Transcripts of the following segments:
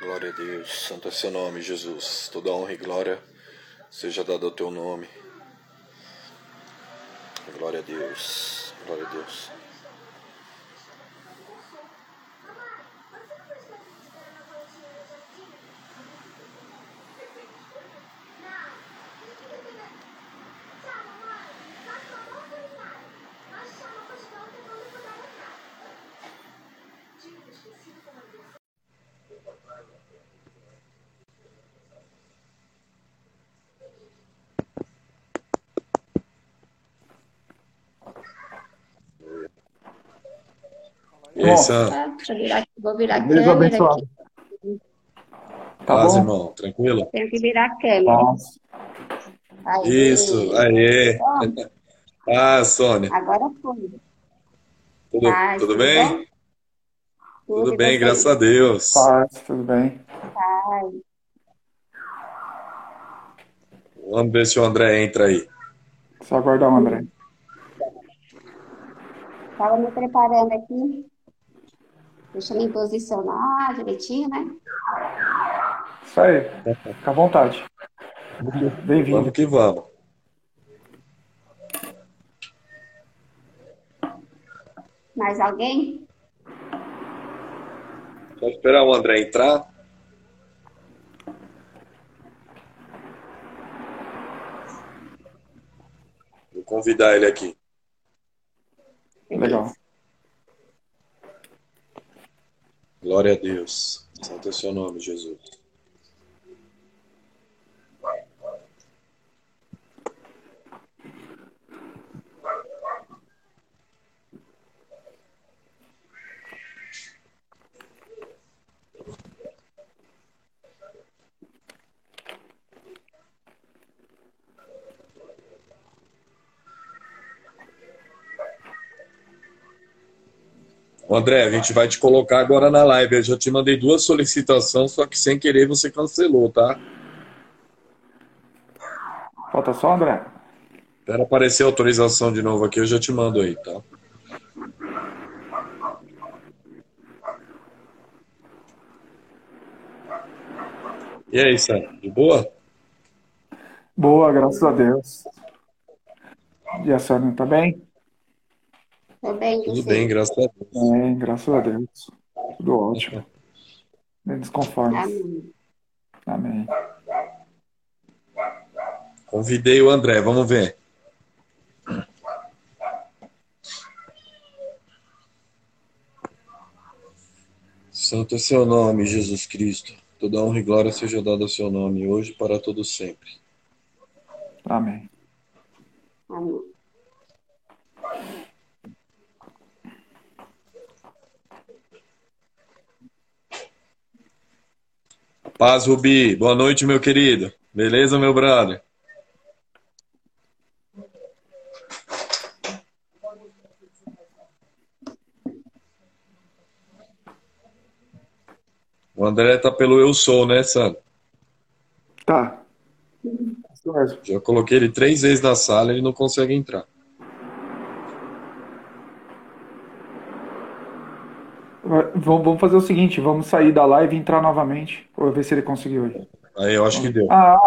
Glória a Deus, santo é seu nome, Jesus. Toda honra e glória seja dada ao teu nome. Glória a Deus, glória a Deus. Tá, deixa eu virar aqui, vou virar a Deus abençoado. aqui. Tá Paz, bom? irmão, tranquilo? Tenho que virar a câmera. Aí. Isso, aê. Ah, Sônia, Agora foi. tudo, Paz, tudo tudo bem? bom? Tudo e bem, você? graças a Deus. Paz, tudo bem? Paz. Vamos ver se o André entra aí. Só aguardar o André. Estava me preparando aqui. Deixa eu me posicionar direitinho, né? Isso aí. Fica à vontade. Bem-vindo. Vamos que vamos. Mais alguém? Só esperar o André entrar. Vou convidar ele aqui. Legal. Glória a Deus. Santo é o seu nome, Jesus. André, a gente vai te colocar agora na live. Eu já te mandei duas solicitações, só que sem querer você cancelou, tá? Falta só André. Espera aparecer a autorização de novo aqui, eu já te mando aí, tá? E aí, Sam? De boa? Boa, graças a Deus. E a Sônia, tá bem? Tô bem, Tudo você? bem, graças a Deus. Bem, graças a Deus. Tudo ótimo. Bem desconforme. Amém. Amém. Convidei o André, vamos ver. Santo é seu nome, Jesus Cristo. Toda honra e glória seja dada ao seu nome, hoje e para todo sempre. Amém. Amém. Paz, Rubi. Boa noite, meu querido. Beleza, meu brother? O André tá pelo Eu Sou, né, Sandro? Tá. Já coloquei ele três vezes na sala e ele não consegue entrar. Vamos fazer o seguinte, vamos sair da live e entrar novamente. Vou ver se ele conseguiu aí. Aí eu acho que deu. Ah,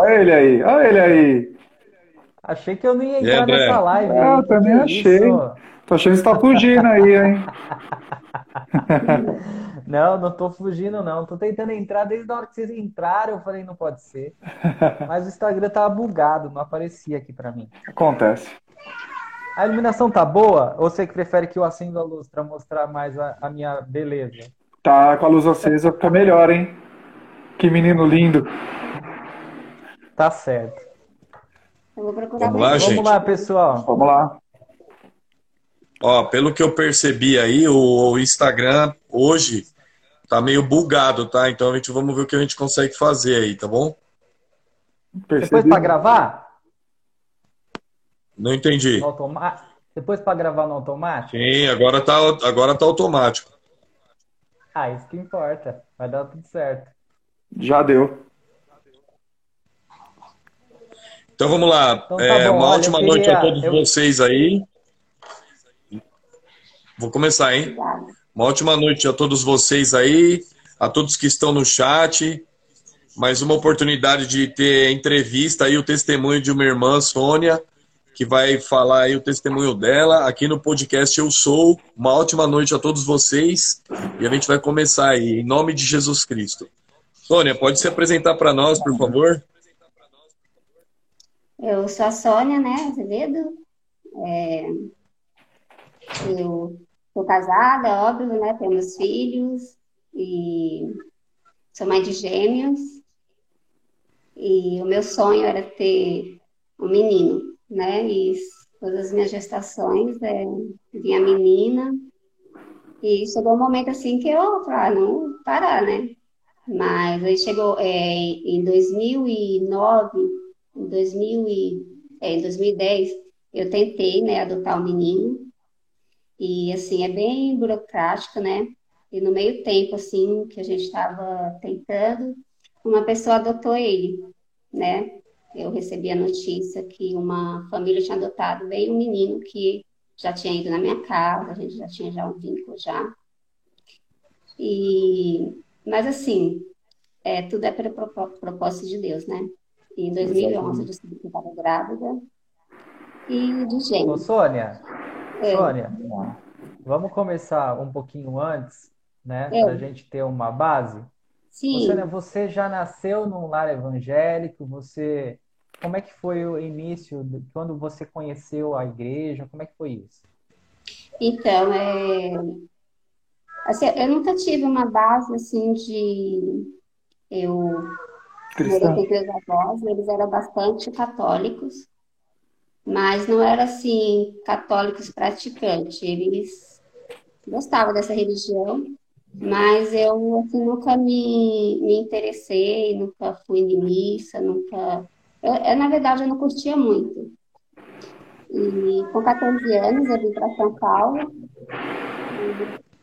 olha ele aí, olha ele aí. Achei que eu não ia entrar André? nessa live. É, eu aí. também Que achei. isso? Tô achando que você tá fugindo aí, hein? Não, não tô fugindo, não. Tô tentando entrar desde a hora que vocês entraram. Eu falei, não pode ser. Mas o Instagram tava bugado, não aparecia aqui pra mim. Acontece. A iluminação tá boa? Ou você que prefere que eu acenda a luz pra mostrar mais a, a minha beleza? Tá com a luz acesa, fica melhor, hein? Que menino lindo. Tá certo. Eu vou procurar Vamos lá, mais. gente? Vamos lá, pessoal. Vamos lá. Ó, pelo que eu percebi aí, o Instagram hoje tá meio bugado, tá? Então a gente vamos ver o que a gente consegue fazer aí, tá bom? Depois Percebi. pra gravar? Não entendi. Automa... Depois pra gravar no automático? Sim, agora tá, agora tá automático. Ah, isso que importa. Vai dar tudo certo. Já deu. Então vamos lá. Então tá É, uma olha, ótima eu noite a queria- todos eu- vocês aí. Vou começar, hein? Uma ótima noite a todos vocês aí, a todos que estão no chat. Mais uma oportunidade de ter entrevista aí, o testemunho de uma irmã, Sônia, que vai falar aí o testemunho dela aqui no podcast Eu Sou. Uma ótima noite a todos vocês e a gente vai começar aí, em nome de Jesus Cristo. Sônia, pode se apresentar para nós, por favor? Eu sou a Sônia, né, Azevedo. É... Eu sou casada, óbvio, né, temos filhos e sou mãe de gêmeos. E o meu sonho era ter um menino, né? E todas as minhas gestações é, vinha menina. E chegou um momento assim que eu falei, ah, não parar, né? Mas aí chegou é, em 2009, em, 2000 e, é, em 2010, eu tentei, né, adotar um menino. E, assim, é bem burocrático, né? E no meio tempo, assim, que a gente estava tentando, uma pessoa adotou ele, né? Eu recebi a notícia que uma família tinha adotado bem um menino que já tinha ido na minha casa, a gente já tinha já um vínculo já. E, mas assim, é, tudo é pelo propósito de Deus, né? E em 2011 eu descobri que estava grávida e de gêmeos. Ô, Sônia, é. Sônia, vamos começar um pouquinho antes, né? É. Para a gente ter uma base. Sim. Sônia, você já nasceu num lar evangélico? Você, como é que foi o início, quando você conheceu a igreja? Como é que foi isso? Então, é... assim, eu nunca tive uma base assim de eu morei com meus avós, eles eram bastante católicos mas não era assim católicos praticantes. Eles gostavam dessa religião, mas eu assim, nunca me, me interessei, nunca fui em missa, nunca. Eu, eu, na verdade, eu não curtia muito. E com 14 anos eu vim para São Paulo.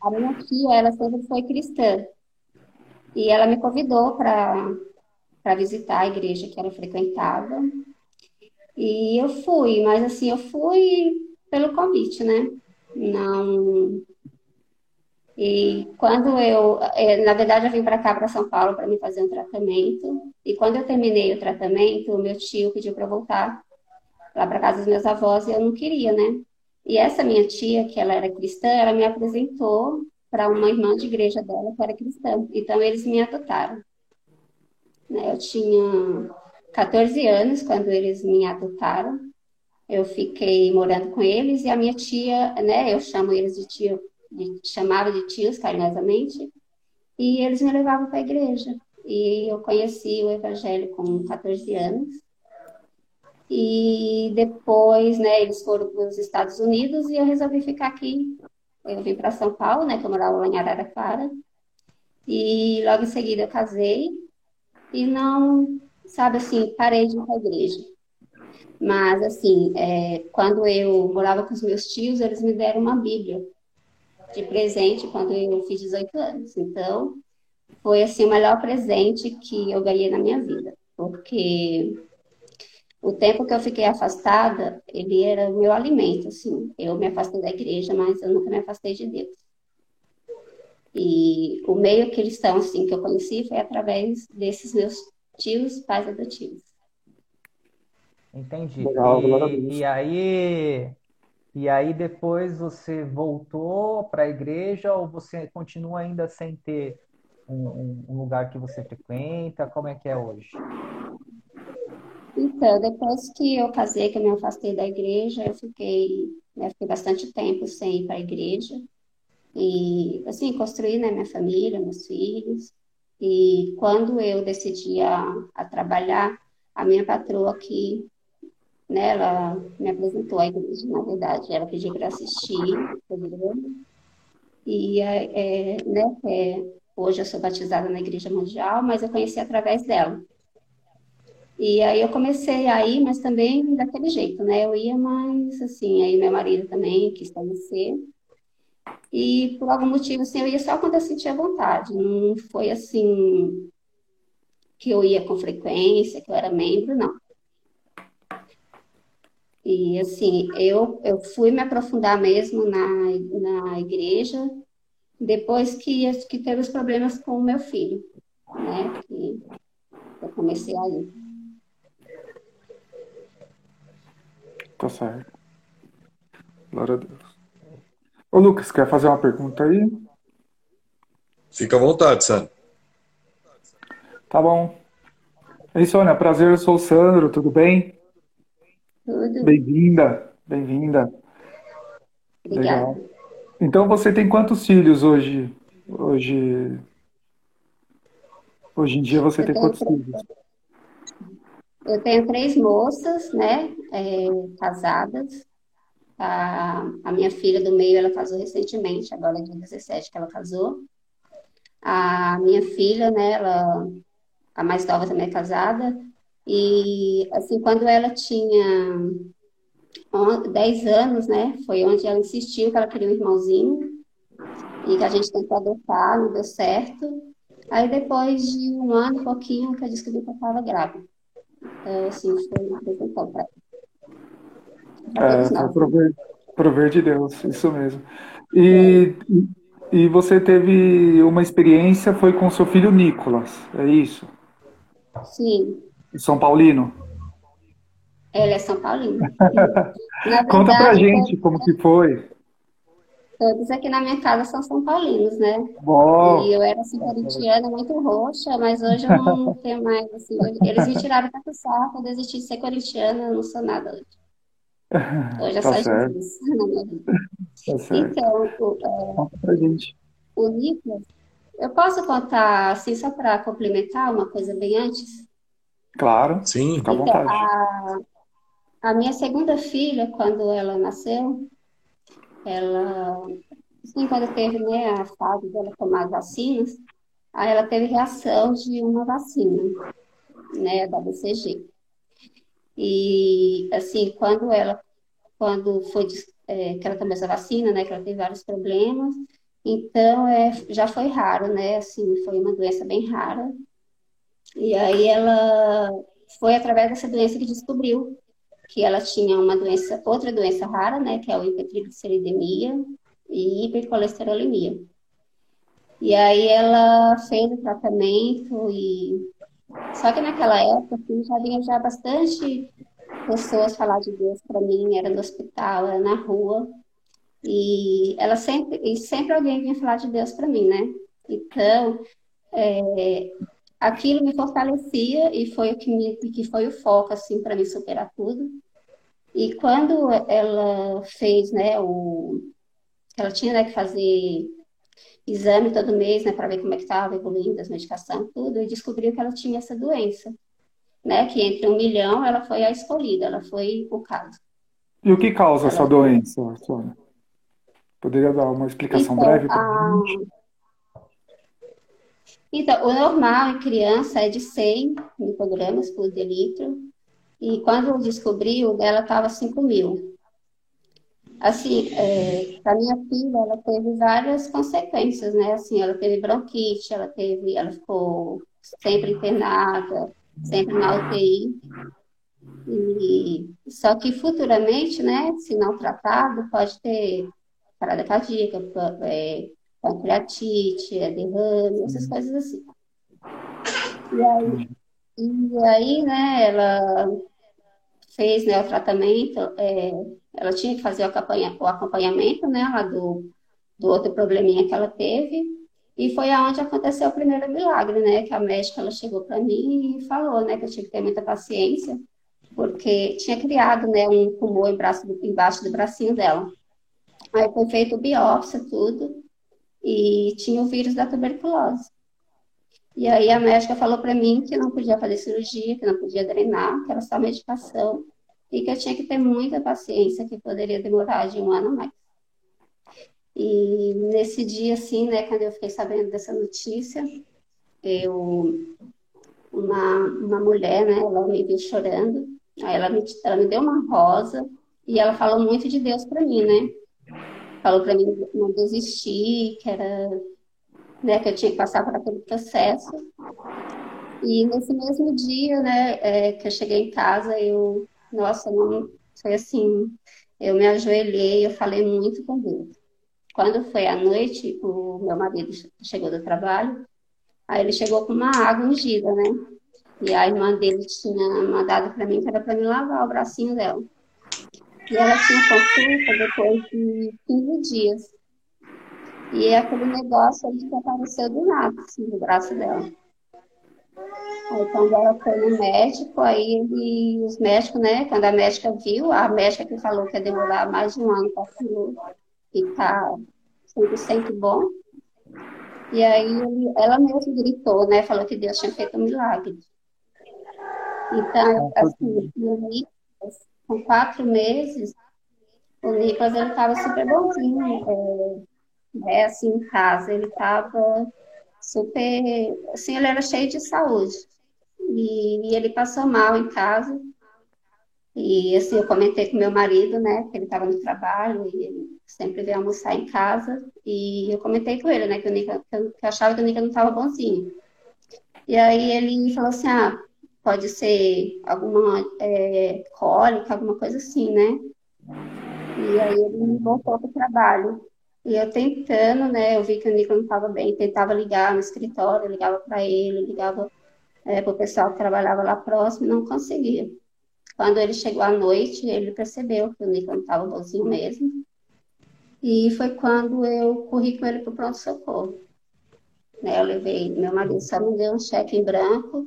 a minha tia, ela sempre foi cristã. E ela me convidou para visitar a igreja que ela frequentava. E eu fui, mas assim, eu fui pelo convite, né? Não. E quando eu, é, na verdade, eu vim para cá, para São Paulo, para me fazer um tratamento. E quando eu terminei o tratamento, meu tio pediu para voltar lá para casa dos meus avós e eu não queria, né? E essa minha tia, que ela era cristã, ela me apresentou para uma irmã de igreja dela que era cristã. Então eles me adotaram. Né? Eu tinha 14 anos, quando eles me adotaram. Eu fiquei morando com eles e a minha tia, né, eu chamo eles de tio, chamava de tios carinhosamente, e eles me levavam para a igreja. E eu conheci o evangelho com 14 anos. E depois, né, eles foram para os Estados Unidos e eu resolvi ficar aqui. Eu vim para São Paulo, né, que eu morava lá em Araraquara. E logo em seguida eu casei e não sabe assim, parei de ir para a igreja. Mas, assim, é, quando eu morava com os meus tios, eles me deram uma Bíblia de presente quando eu fiz 18 anos. Então, foi, assim, o melhor presente que eu ganhei na minha vida. Porque o tempo que eu fiquei afastada, ele era o meu alimento, assim. Eu me afastei da igreja, mas eu nunca me afastei de Deus. E o meio cristão, assim, que eu conheci foi através desses meus tios, pais adotivos. Entendi. Legal, e, e aí, e aí depois você voltou para a igreja ou você continua ainda sem ter um, um, lugar que você frequenta? Como é que é hoje? Então, depois que eu casei, que eu me afastei da igreja, eu fiquei, né, fiquei bastante tempo sem ir para a igreja. E, assim, construí né, minha família, meus filhos. E quando eu decidi a, a trabalhar, a minha patroa aqui, né, ela me apresentou a igreja, na verdade, ela pediu para assistir o programa. E, é, é, né, é, hoje eu sou batizada na Igreja Mundial, mas eu conheci através dela. E aí eu comecei a ir, mas também daquele jeito, né? Eu ia mais assim, aí meu marido também quis conhecer. E por algum motivo, assim, eu ia só quando eu sentia vontade. Não foi assim que eu ia com frequência, que eu era membro, não. E assim, eu, eu fui me aprofundar mesmo na, na igreja depois que, que teve os problemas com o meu filho, né? Que eu comecei a ir. Tá certo. Glória a Deus. Ô, Lucas, quer fazer uma pergunta aí? Fica à vontade, Sandro. Tá bom. Ei, Sônia, prazer, eu sou o Sandro, tudo bem? Tudo. Bem-vinda, bem-vinda. Obrigada. Legal. Então você tem quantos filhos hoje? Hoje, hoje em dia você Eu tem quantos filhos? Eu tenho três moças, né, é, casadas. A, a minha filha do meio, ela casou recentemente, agora dia 17 que ela casou. A minha filha, né, ela, a mais nova também é casada. E, assim, quando ela tinha on- 10 anos, né, foi onde ela insistiu que ela queria um irmãozinho e que a gente tentou adotar, não deu certo. Aí, depois de um ano e pouquinho, que eu descobri que eu estava grávida. Então, assim, foi uma apresentação para para É, nós. prover, prover de Deus, isso mesmo. E, e você teve uma experiência, foi com seu filho Nicolas, é isso? Sim, São Paulino? ela é São Paulino. Na Conta pra verdade, gente como que foi. todos aqui na minha casa são São Paulinos, né? Bom, E eu era assim, corintiana, muito roxa, mas hoje eu não tenho mais, assim, eles me tiraram tanto sarro, eu desisti de ser corintiana, eu não sou nada hoje. Hoje é tá só certo, Jesus na minha vida. tá. Então, o, é, Conta pra gente. o Nicolas, eu posso contar, assim, só para complementar uma coisa bem antes? Claro, Sim. fica à Então, vontade. a, a minha segunda filha, quando ela nasceu, ela, assim, quando teve, né, a fase dela tomar as vacinas, aí ela teve reação de uma vacina, né, da BCG. E, assim, quando ela, quando foi, é, que ela tomou essa vacina, né, que ela teve vários problemas, então, é, já foi raro, né, assim, foi uma doença bem rara. E aí ela foi através dessa doença que descobriu que ela tinha uma doença, outra doença rara, né, que é o hipertrigliceridemia e hipercolesterolemia. E aí ela fez o tratamento e só que naquela época assim, já vinha já bastante pessoas falar de Deus para mim, era no hospital, era na rua e ela sempre e sempre alguém vinha falar de Deus para mim, né? Então é, aquilo me fortalecia e foi o que me que foi o foco assim para me superar tudo. E quando ela fez, né, o ela tinha, né, que fazer exame todo mês, né, para ver como é que estava evoluindo as medicações, tudo, e descobriu que ela tinha essa doença, né, que entre um milhão ela foi a escolhida, ela foi o caso. E o que causa essa Ela doença, Sônia? Poderia dar uma explicação Então, breve pra a... gente? Então, o normal em criança é de 100 microgramas por delitro, e quando descobriu, ela estava 5 mil. Assim, é, para minha filha, ela teve várias consequências, né? Assim, ela teve bronquite, ela teve, ela ficou sempre internada, sempre na UTI. E só que futuramente, né, se não tratado, pode ter parada cardíaca, é, pancreatite, é, derrame, essas coisas assim. E aí, e aí, né, ela fez, né, o tratamento, é, ela tinha que fazer o acompanha- o acompanhamento, né, lá do, do outro probleminha que ela teve, e foi aonde aconteceu o primeiro milagre, né, que a médica, ela chegou para mim e falou, né, que eu tinha que ter muita paciência, porque tinha criado, né, um tumor em braço do- embaixo do bracinho dela. Aí foi feito biópsia, tudo, e tinha o vírus da tuberculose. E aí a médica falou para mim que não podia fazer cirurgia, que não podia drenar, que era só medicação, e que eu tinha que ter muita paciência, que poderia demorar de um ano a mais. E nesse dia, assim, né, quando eu fiquei sabendo dessa notícia, eu, uma, uma mulher, né, ela me viu chorando, aí ela me, ela me deu uma rosa, e ela falou muito de Deus para mim, né? Falou para mim não desistir, que era, né, que eu tinha que passar por aquele processo. E nesse mesmo dia, né, é, que eu cheguei em casa, eu, nossa, não, foi assim, eu me ajoelhei, eu falei muito com Deus. quando foi à noite, o meu marido chegou do trabalho, aí ele chegou com uma água ungida, né? E a irmã dele tinha mandado para mim que era para me lavar o bracinho dela. E ela tinha consulta depois de 15 dias. E aquele negócio ele desapareceu do nada, assim, do braço dela. Aí quando ela foi no médico, aí ele, os médicos, né, quando a médica viu, a médica que falou que ia demorar mais de um ano para ficar 100% bom. E aí ela mesma gritou, né, falou que Deus tinha feito um milagre. Então, assim, o Nicolas, com quatro meses, o Nicolas ele estava super bonzinho, é, né, assim, em casa. Ele estava super, assim, ele era cheio de saúde. E, e, ele passou mal em casa. E, assim, eu comentei com meu marido, né, que ele estava no trabalho e ele sempre veio almoçar em casa. E eu comentei com ele, né, que, o Nica, que eu achava que o Nica não estava bonzinho. E aí ele falou assim, ah, pode ser alguma é, cólica, alguma coisa assim, né? E aí ele voltou para o trabalho. E eu tentando, né? Eu vi que o Nico não estava bem, tentava ligar no escritório, ligava para ele, ligava é, para o pessoal que trabalhava lá próximo, não conseguia. Quando ele chegou à noite, ele percebeu que o Nico não estava bonzinho mesmo. E foi quando eu corri com ele para o pronto-socorro. Né, eu levei, meu marido só me deu um cheque em branco,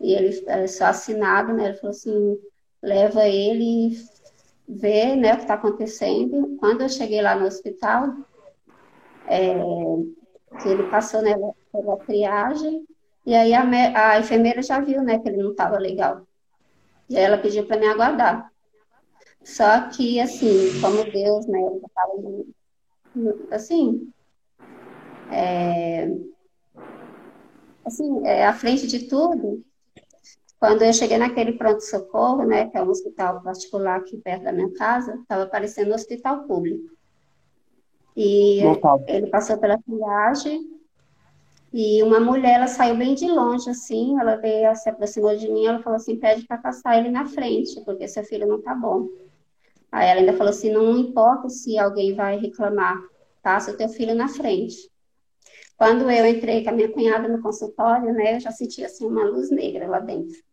e ele é, só assinado, né? Ele falou assim, leva ele ver né, o que está acontecendo. Quando eu cheguei lá no hospital, é, que ele passou né, pela triagem, e aí a, a, enfermeira já viu né, que ele não estava legal. E aí ela pediu para me aguardar. Só que, assim, como Deus, né, assim, é, assim, é, à frente de tudo, quando eu cheguei naquele pronto-socorro, né, que é um hospital particular aqui perto da minha casa, estava parecendo um hospital público. E Lotado. ele passou pela triagem e uma mulher, ela saiu bem de longe, assim, ela veio, se aproximou de mim, ela falou assim, pede para passar ele na frente, porque seu filho não tá bom. Aí ela ainda falou assim, não importa se alguém vai reclamar, passa o teu filho na frente. Quando eu entrei com a minha cunhada no consultório, né, eu já senti, assim, uma luz negra lá dentro.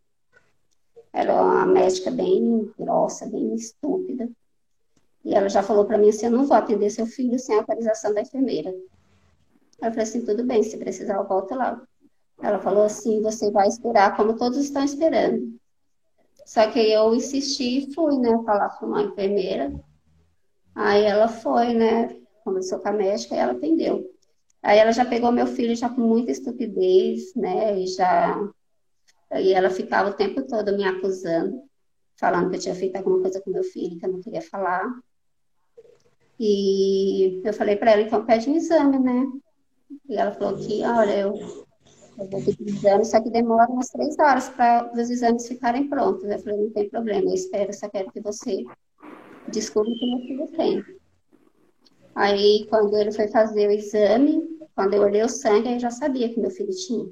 Era uma médica bem grossa, bem estúpida. E ela já falou para mim assim: eu não vou atender seu filho sem autorização da enfermeira. Eu falei assim: tudo bem, se precisar, eu volto lá. Ela falou assim: você vai esperar como todos estão esperando. Só que eu insisti e fui, né, falar com uma enfermeira. Aí ela foi, né, conversou com a médica e ela atendeu. Aí ela já pegou meu filho já com muita estupidez, né, e já e ela ficava o tempo todo me acusando, falando que eu tinha feito alguma coisa com meu filho, que eu não queria falar. E eu falei para ela, então pede um exame, né? E ela falou que, olha, eu, eu vou pedir exame, só que demora umas três horas para os exames ficarem prontos. Eu falei, não tem problema, eu espero, só quero que você descubra o que meu filho tem. Aí, quando ele foi fazer o exame, quando eu olhei o sangue, eu já sabia que meu filho tinha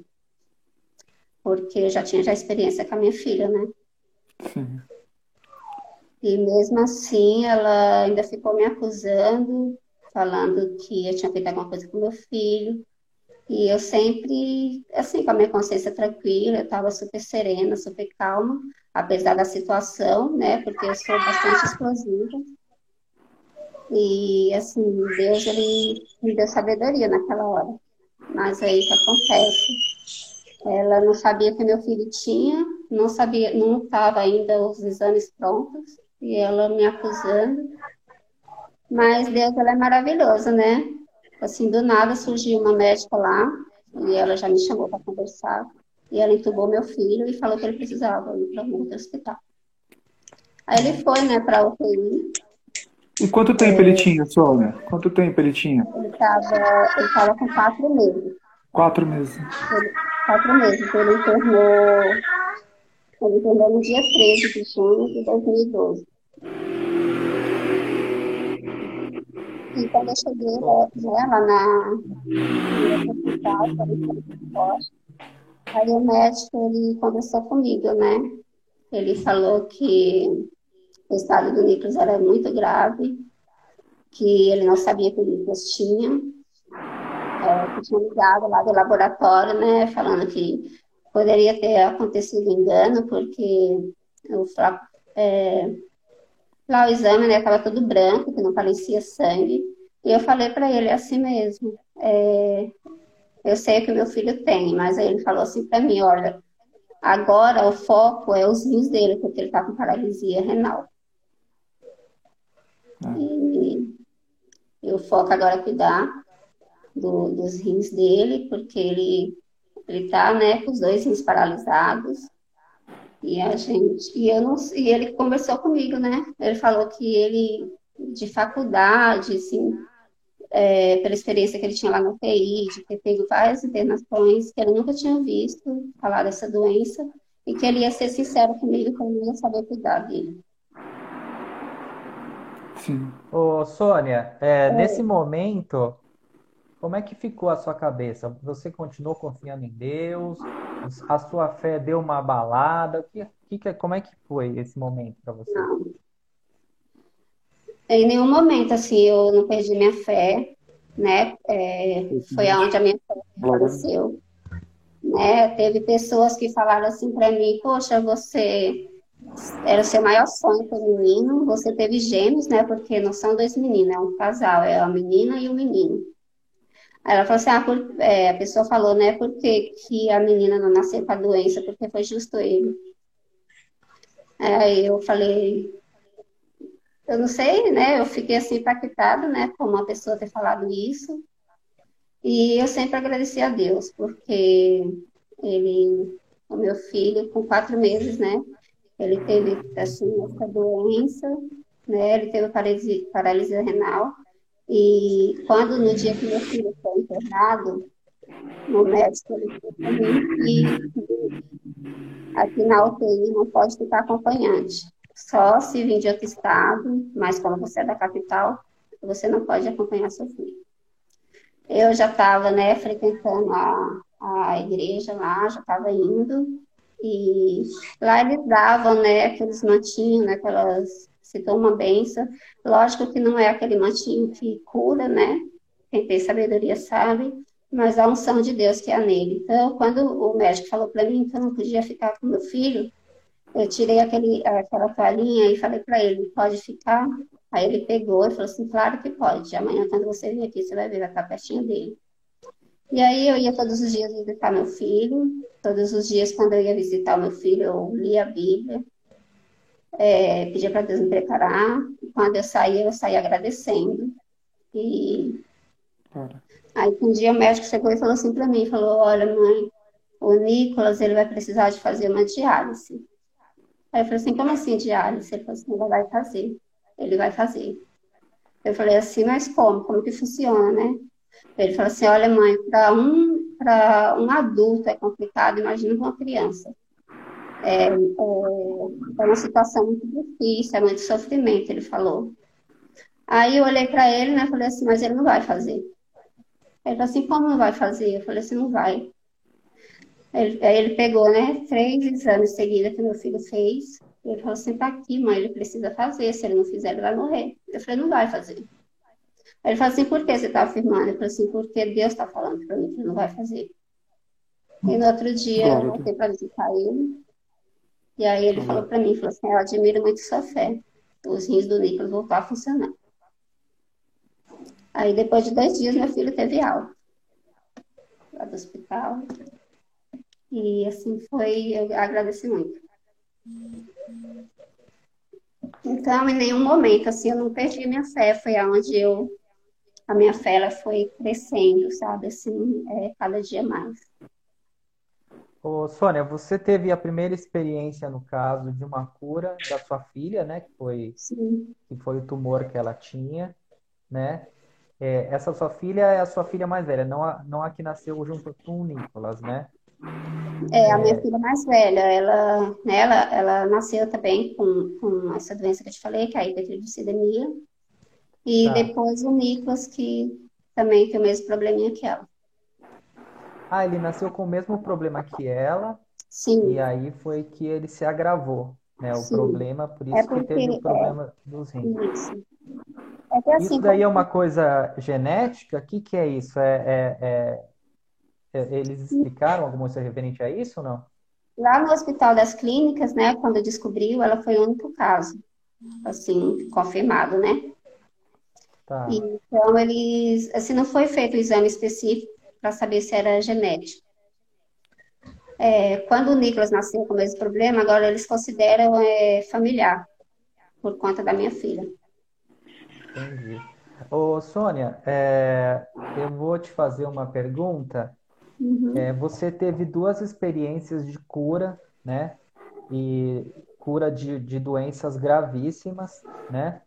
porque eu já tinha já experiência com a minha filha, né? Sim. E mesmo assim, ela ainda ficou me acusando, falando que eu tinha feito alguma coisa com meu filho. E eu sempre, assim, com a minha consciência tranquila, eu estava super serena, super calma, apesar da situação, né? Porque eu sou bastante explosiva. E, assim, Deus, ele me deu sabedoria naquela hora. Mas aí o que acontece? Ela não sabia que meu filho tinha, não sabia, não estava ainda os exames prontos, e ela me acusando. Mas Deus ela é maravilhoso, né? Assim, do nada surgiu uma médica lá, e ela já me chamou para conversar, e ela entubou meu filho e falou que ele precisava ir para um outro hospital. Aí ele foi, né, para a UTI. E quanto tempo é... ele tinha, Sônia? Quanto tempo ele tinha? Ele estava ele tava com quatro meses. Quatro meses. Ele, quatro meses. Ele internou, ele internou no dia 13 de junho de 2012. E quando eu cheguei né, lá na, hospital, aí o médico ele conversou comigo, né? Ele falou que o estado do Nicolas era muito grave, que ele não sabia que o Nicolas tinha, que tinha ligado lá do laboratório, né, falando que poderia ter acontecido engano, porque o, é, lá o exame estava né, todo branco, que não parecia sangue, e eu falei para ele assim mesmo, é, eu sei que o meu filho tem, mas aí ele falou assim para mim, olha, agora o foco é os rins dele, porque ele está com paralisia renal. Ah. E, e, o foco agora é cuidar do, dos rins dele, porque ele ele está né, com os dois rins paralisados. E a gente, e eu não, e ele conversou comigo, né? Ele falou que ele de faculdade, assim, é, pela experiência que ele tinha lá no TI, de ter pego várias internações, que ele nunca tinha visto falar dessa doença, e que ele ia ser sincero comigo, que ele ia saber cuidar dele. Sim. Ô, Sônia, é, é. nesse momento, como é que ficou a sua cabeça? Você continuou confiando em Deus? A sua fé deu uma abalada? Que, que, como é que foi esse momento para você? Não. Em nenhum momento, assim, eu não perdi minha fé, né? É, foi aonde a minha fé apareceu. Né? Teve pessoas que falaram assim para mim, poxa, você era o seu maior sonho feminino, você teve gêmeos, né? Porque não são dois meninos, é um casal, é a menina e o menino. Aí ela falou assim, ah, por, é, a pessoa falou, né, por que, que a menina não nasceu com a doença, porque foi justo ele. Aí eu falei, eu não sei, né? Eu fiquei assim impactada, né? Com uma pessoa ter falado isso. E eu sempre agradeci a Deus, porque ele, o meu filho, com quatro meses, né? Ele teve, assim, essa doença, né? Ele teve paralisia, paralisia renal. E quando, no dia que meu filho foi internado, no médico, disse para mim que aqui na UTI não pode ficar acompanhante. Só se vir de outro estado, mas como você é da capital, você não pode acompanhar seu filho. Eu já estava, né, frequentando a, a igreja lá, já estava indo, e lá eles davam, né, aqueles mantinhos, né, aquelas, se toma benção. Lógico que não é aquele mantinho que cura, né, quem tem sabedoria sabe, mas a unção de Deus que é nele. Então, quando o médico falou para mim que eu não podia ficar com meu filho, eu tirei aquele, aquela toalhinha e falei para ele, pode ficar? Aí ele pegou e falou assim, claro que pode. Amanhã, quando você vir aqui, você vai ver, vai estar pertinho dele. E aí eu ia todos os dias visitar meu filho. Todos os dias, quando eu ia visitar o meu filho, eu lia a Bíblia. É, pedia para Deus me preparar. E quando eu saía, eu saía agradecendo. E aí um dia o médico chegou e falou assim para mim, falou, olha mãe, o Nicolas ele vai precisar de fazer uma diálise. Aí eu falei assim, como assim diálise? Ele falou assim, ele vai fazer. Ele vai fazer. Eu falei assim, mas como? Como que funciona, né? Ele falou assim, olha mãe, para um, um adulto é complicado, imagina uma criança. É, é, é uma situação muito difícil, é muito sofrimento, ele falou. Aí eu olhei para ele, né, falei assim, mas ele não vai fazer. Ele falou assim, como não vai fazer? Eu falei assim, não vai. Ele, aí ele pegou, né, três exames seguidos que meu filho fez. Ele falou assim, tá aqui, mãe, ele precisa fazer. Se ele não fizer, ele vai morrer. Eu falei, não vai fazer. Aí ele falou assim, por que você está afirmando? Eu falei assim, porque Deus está falando para mim que não vai fazer. E no outro dia eu voltei para visitar ele. E aí ele falou para mim, falou assim, eu admiro muito sua fé. Os rins do Nicolas voltaram a funcionar. Aí depois de dois dias meu filho teve alta. Lá do hospital. E assim foi, eu agradeci muito. Então, em nenhum momento, assim, eu não perdi minha fé. Foi aonde eu, a minha fé, ela foi crescendo, sabe? Assim, é, cada dia mais. Ô, Sônia, você teve a primeira experiência, no caso, de uma cura da sua filha, né? Que foi, Sim. que foi o tumor que ela tinha, né? É, essa sua filha é a sua filha mais velha, não a, não a que nasceu junto com o Nicolas, né? É, a minha filha mais velha, ela, né, ela, ela nasceu também com, com essa doença que eu te falei, que é a hipertriglicidemia. E tá. depois o Nicolas, que também tem o mesmo probleminha que ela. Ah, ele nasceu com o mesmo problema que ela. Sim. E aí foi que ele se agravou, né? O Sim. problema, por isso é porque, que teve o problema é, dos rins. Isso. É que, assim, isso daí é uma coisa genética? O que, que é isso? É, é, é, é eles explicaram alguma coisa referente a isso ou não? Lá no Hospital das Clínicas, né, quando descobriu, ela foi o único caso, assim, confirmado, né? Tá. Então, eles, assim, não foi feito o exame específico para saber se era genético. É, quando o Nicolas nasceu com esse problema, agora eles consideram é, familiar, por conta da minha filha. Entendi. Ô, Sônia, é, eu vou te fazer uma pergunta. Uhum. É, você teve duas experiências de cura, né? E cura de, de doenças gravíssimas, né?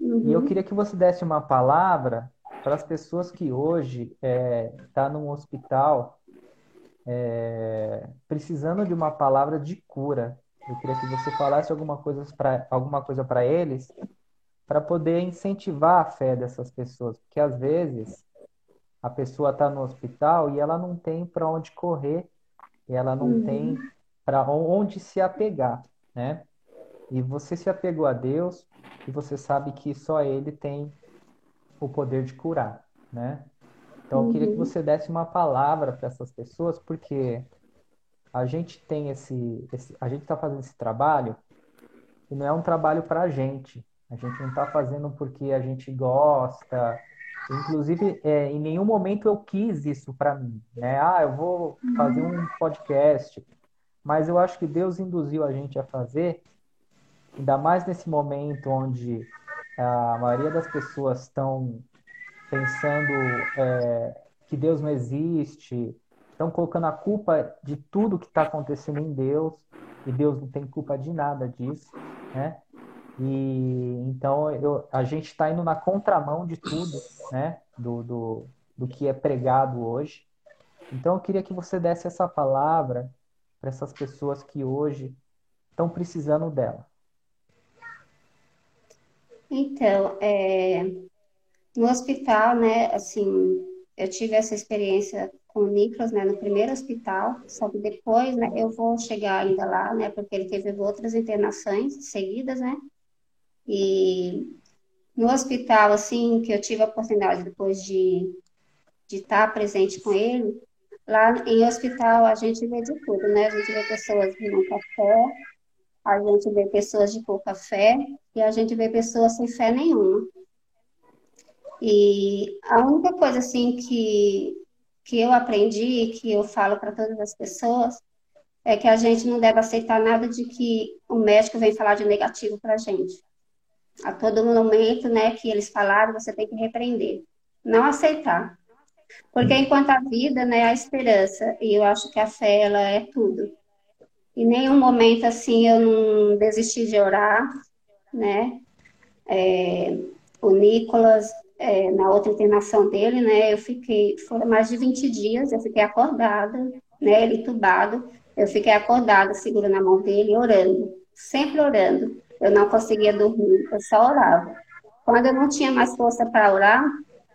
Uhum. E eu uhum. queria que você desse uma palavra para as pessoas que hoje estão é, tá num hospital é, precisando de uma palavra de cura. Eu queria que você falasse alguma coisa para alguma coisa para eles, para poder incentivar a fé dessas pessoas, porque às vezes a pessoa está no hospital e ela não tem para onde correr, e ela não uhum. tem para onde se apegar, né? E você se apegou a Deus e você sabe que só Ele tem o poder de curar, né? Então, eu queria que uhum. você desse uma palavra para essas pessoas, porque a gente tem esse, esse a gente está fazendo esse trabalho e não é um trabalho para a gente. A gente não está fazendo porque a gente gosta. Inclusive, é, em nenhum momento eu quis isso para mim, né? Ah, eu vou fazer um podcast. Mas eu acho que Deus induziu a gente a fazer, ainda mais nesse momento onde a maioria das pessoas estão pensando é, que Deus não existe, estão colocando a culpa de tudo que está acontecendo em Deus, e Deus não tem culpa de nada disso, né? E então eu, a gente está indo na contramão de tudo, né? Do, do, do que é pregado hoje. Então eu queria que você desse essa palavra para essas pessoas que hoje estão precisando dela. Então, é, no hospital, né, assim, eu tive essa experiência com o Nicolas, né, no primeiro hospital, só que depois, né, eu vou chegar ainda lá, né, porque ele teve outras internações seguidas, né, e no hospital, assim, que eu tive a oportunidade depois de, de estar presente com ele, lá em hospital a gente vê de tudo, né, a gente vê pessoas que não café, a gente vê pessoas de pouca fé e a gente vê pessoas sem fé nenhuma. E a única coisa assim que, que eu aprendi, que eu falo para todas as pessoas, é que a gente não deve aceitar nada de que o médico vem falar de negativo para a gente. A todo momento, né, que eles falaram, você tem que repreender, não aceitar. Porque enquanto a vida, né, a esperança, e eu acho que a fé, ela é tudo. Em nenhum momento, assim, eu não desisti de orar, né? É, o Nicolas, é, na outra internação dele, né, eu fiquei, foram mais de 20 dias, eu fiquei acordada, né, ele tubado, eu fiquei acordada, segurando a mão dele, orando, sempre orando. Eu não conseguia dormir, eu só orava. Quando eu não tinha mais força para orar,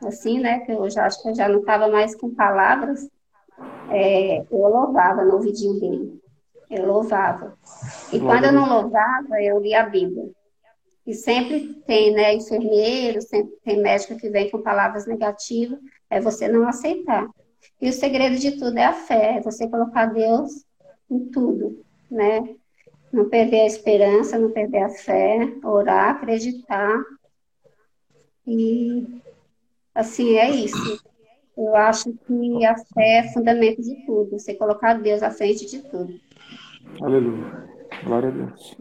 assim, né, que eu já acho que eu já não estava mais com palavras, é, eu louvava no ouvidinho dele. Eu louvava. E quando eu não louvava, eu lia a Bíblia. E sempre tem, né, enfermeiro, sempre tem médico que vem com palavras negativas, é você não aceitar. E o segredo de tudo é a fé, é você colocar Deus em tudo, né? Não perder a esperança, não perder a fé, orar, acreditar. E assim, é isso. Eu acho que a fé é fundamento de tudo, você colocar Deus à frente de tudo. Aleluia. Glória a Deus.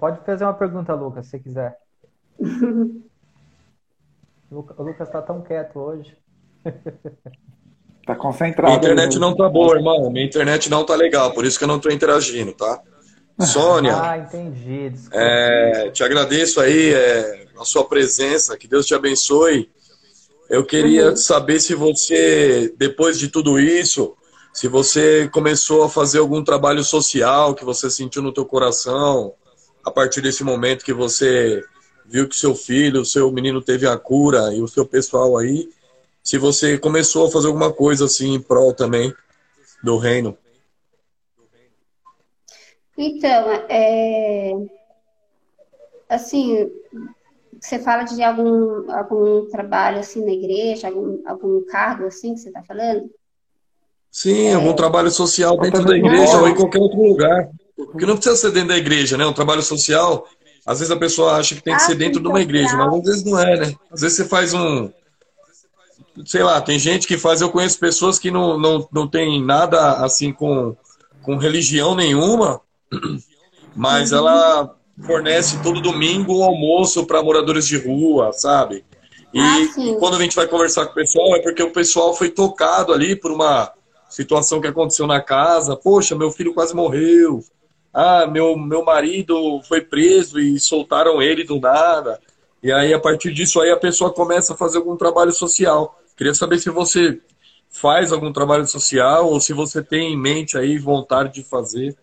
pode fazer uma pergunta, Lucas, se quiser. o Lucas está tão quieto hoje. Tá concentrado. Minha internet não tá boa, irmão. Minha internet não tá legal, por isso que eu não tô interagindo, tá? Sônia. ah, entendi. É, te agradeço aí é, a sua presença, que Deus te abençoe. Eu queria uhum. saber se você, depois de tudo isso, se você começou a fazer algum trabalho social que você sentiu no teu coração, a partir desse momento que você viu que seu filho, seu menino teve a cura e o seu pessoal aí, se você começou a fazer alguma coisa assim em prol também do reino. Então, é... assim, você fala de algum, algum trabalho assim na igreja, algum, algum cargo assim que você está falando? Sim, é... algum trabalho social dentro da igreja ou em qualquer outro lugar. Porque não precisa ser dentro da igreja, né? Um trabalho social, às vezes a pessoa acha que tem que ah, ser dentro de uma igreja, mas às vezes não é, né? Às vezes você faz um. Sei lá, tem gente que faz. Eu conheço pessoas que não, não, não tem nada assim com, com religião nenhuma, mas uhum. ela fornece todo domingo o um almoço para moradores de rua, sabe? E, ah, e, quando a gente vai conversar com o pessoal, é porque o pessoal foi tocado ali por uma situação que aconteceu na casa. Poxa, meu filho quase morreu. Ah, meu, meu marido foi preso e soltaram ele do nada. E aí, a partir disso, aí a pessoa começa a fazer algum trabalho social. Queria saber se você faz algum trabalho social ou se você tem em mente aí vontade de fazer.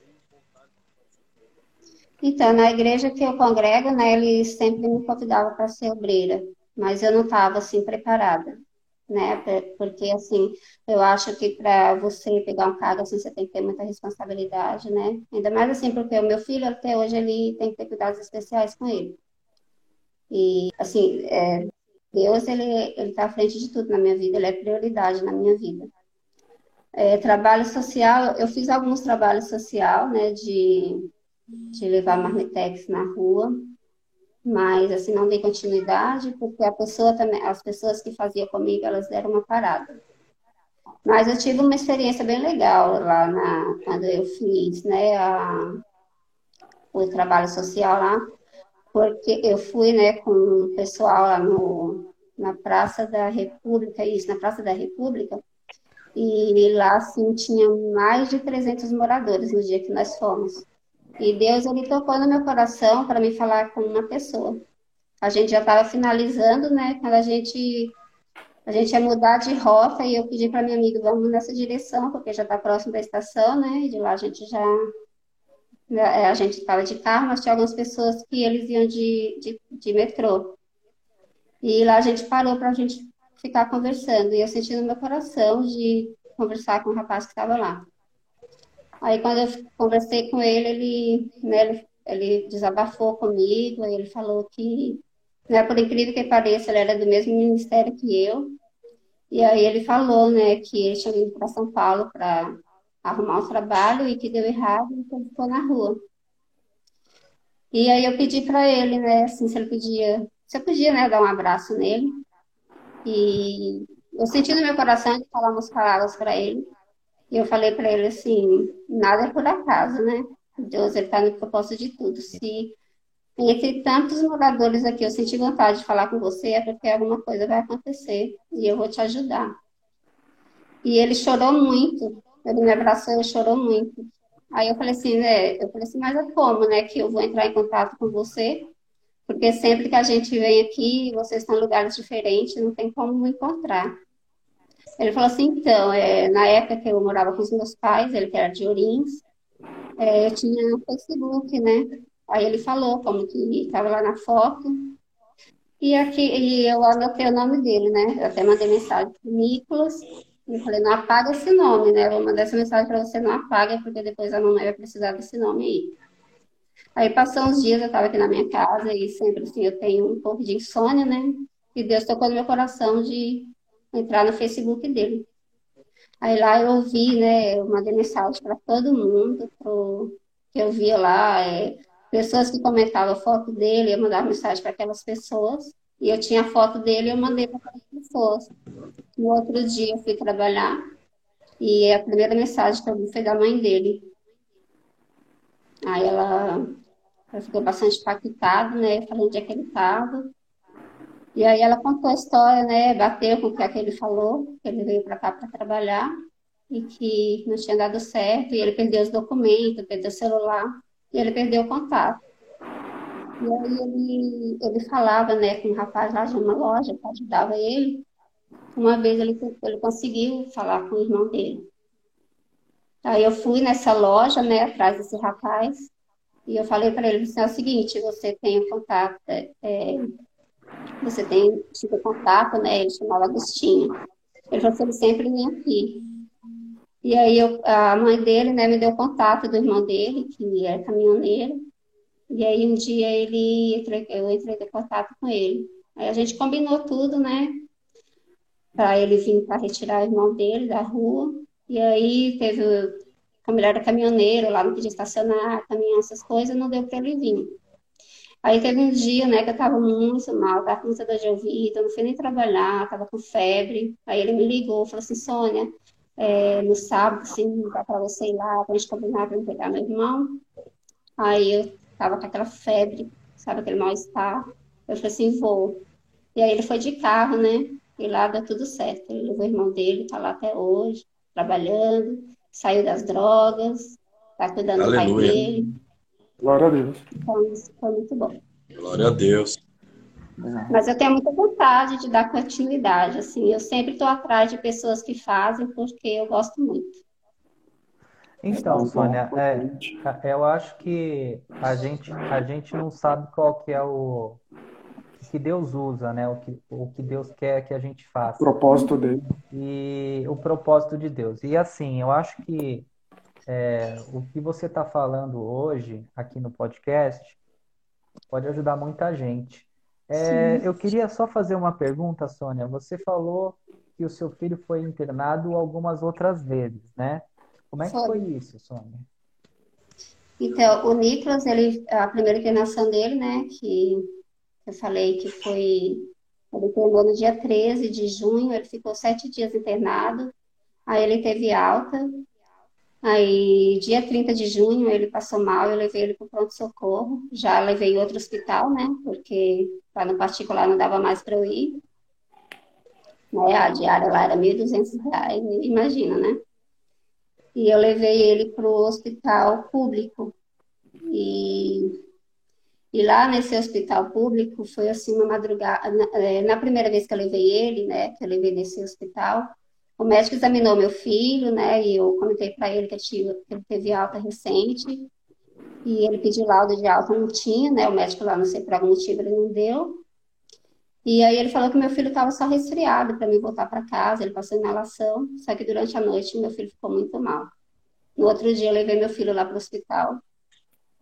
Então, na igreja que eu congrego, né, eles sempre me convidavam para ser obreira, mas eu não estava assim preparada, né? Porque assim, eu acho que para você pegar um cargo assim, você tem que ter muita responsabilidade, né? Ainda mais assim, porque o meu filho até hoje ele tem que ter cuidados especiais com ele. E assim, é, Deus ele ele está à frente de tudo na minha vida, ele é prioridade na minha vida. É, trabalho social, eu fiz alguns trabalhos social, né, de de levar marmitex na rua, mas assim não dei continuidade porque a pessoa também, as pessoas que faziam comigo elas deram uma parada. Mas eu tive uma experiência bem legal lá na quando eu fiz, né, a, o trabalho social lá, porque eu fui, né, com o pessoal lá no, na Praça da República, isso, na Praça da República, e lá, assim, tinha mais de 300 moradores no dia que nós fomos. E Deus ele tocou no meu coração para me falar com uma pessoa. A gente já estava finalizando, né? Quando a gente a gente ia mudar de rota e eu pedi para minha amiga vamos nessa direção porque já está próximo da estação, né? E de lá a gente já né, a gente estava de carro, mas tinha algumas pessoas que eles iam de, de, de metrô. E lá a gente parou para a gente ficar conversando. E eu senti no meu coração de conversar com o rapaz que estava lá. Aí quando eu conversei com ele, ele, né, ele, desabafou comigo, ele falou que, né, por incrível que pareça, ele era do mesmo ministério que eu. E aí ele falou, né, que ele tinha vindo para São Paulo para arrumar um trabalho e que deu errado e ele ficou na rua. E aí eu pedi para ele, né, assim, se ele podia, se eu podia, né, dar um abraço nele. E eu senti no meu coração de falar umas palavras para ele. E eu falei para ele assim, nada é por acaso, né? Deus está no propósito de tudo. Se entre tantos moradores aqui eu senti vontade de falar com você, é porque alguma coisa vai acontecer e eu vou te ajudar. E ele chorou muito. Ele me abraçou e chorou muito. Aí eu falei assim, né? Eu falei assim, mas é como, né? Que eu vou entrar em contato com você? Porque sempre que a gente vem aqui, vocês estão em lugares diferentes, não tem como me encontrar. Ele falou assim, então, é, na época que eu morava com os meus pais, ele que era de Orins, é, eu tinha o Facebook, né? Aí ele falou como que estava lá na foto. E aqui e eu anotei o nome dele, né? Eu até mandei mensagem para o Nicolas. E falei, não apaga esse nome, né? Eu vou mandar essa mensagem para você, não apaga, porque depois a mamãe vai precisar desse nome aí. Aí passou uns dias, eu estava aqui na minha casa e sempre assim, eu tenho um pouco de insônia, né? E Deus tocou no meu coração de entrar no Facebook dele. Aí lá eu vi, né, eu mandei mensagem para todo mundo, pro, que eu via lá, é, pessoas que comentavam foto dele, eu mandava mensagem para aquelas pessoas, e eu tinha foto dele eu mandei para aquelas pessoas. No outro dia eu fui trabalhar, e a primeira mensagem que eu vi foi da mãe dele. Aí ela, ela ficou bastante impactada, né, falei onde é que ele estava, e aí ela contou a história, né? Bateu com o que aquele falou, que ele veio para cá para trabalhar e que não tinha dado certo, e ele perdeu os documentos, perdeu o celular, e ele perdeu o contato. E aí ele, ele falava, né, com um rapaz lá de uma loja que ajudava ele. Uma vez ele, ele conseguiu falar com o irmão dele. Aí eu fui nessa loja, né, atrás desse rapaz, e eu falei para ele, assim, é o seguinte, você tem o contato, é, você tem tipo contato, né? Ele chamava Agostinho. Ele falou que ele sempre vinha aqui. E aí eu, a mãe dele, né, me deu contato do irmão dele, que é caminhoneiro. E aí um dia ele eu entrei em contato com ele. Aí a gente combinou tudo, né? Para ele vir para retirar o irmão dele da rua. E aí teve, como ele era caminhoneiro, lá não podia estacionar, caminhar essas coisas, não deu para ele vir. Aí teve um dia, né, que eu tava muito mal, tava com muita dor de ouvido, não fui nem trabalhar, tava com febre. Aí ele me ligou, falou assim, Sônia, é, no sábado, assim, dá pra você ir lá, pra gente combinar pra eu pegar meu irmão. Aí eu tava com aquela febre, sabe, aquele mal-estar. Eu falei assim, vou. E aí ele foi de carro, né, e lá deu tudo certo. Ele levou o irmão dele, tá lá até hoje, trabalhando, saiu das drogas, tá cuidando Aleluia. do pai dele. Glória a Deus. Então, isso foi muito bom. Glória a Deus. Mas eu tenho muita vontade de dar continuidade, assim, eu sempre estou atrás de pessoas que fazem porque eu gosto muito. Então, Sônia, é, eu acho que a gente, a gente não sabe qual que é o que Deus usa, né? O que, o que Deus quer que a gente faça. O propósito dele. E o propósito de Deus. E assim, eu acho que é, o que você está falando hoje aqui no podcast pode ajudar muita gente. É, eu queria só fazer uma pergunta, Sônia. Você falou que o seu filho foi internado algumas outras vezes, né? Como é que foi isso, Sônia? Então, o Nicolas, ele, a primeira internação dele, né, que eu falei que foi, ele internou no dia 13 de junho, ele ficou sete dias internado, aí ele teve alta, Aí, dia 30 de junho, ele passou mal, eu levei ele para o pronto-socorro. Já levei outro hospital, né? Porque lá no particular não dava mais para eu ir. Né? A diária lá era R$ 1.200, imagina, né? E eu levei ele para o hospital público. E, e lá nesse hospital público foi assim uma madrugada. Na, é, na primeira vez que eu levei ele, né? Que eu levei nesse hospital o médico examinou meu filho, né? E eu comentei para ele que, ele teve alta recente. E ele pediu laudo de alta, não tinha, né? O médico lá, não sei por algum motivo, ele não deu. E aí ele falou que meu filho estava só resfriado para me voltar para casa, ele passou inalação, só que durante a noite meu filho ficou muito mal. No outro dia eu levei meu filho lá para o hospital.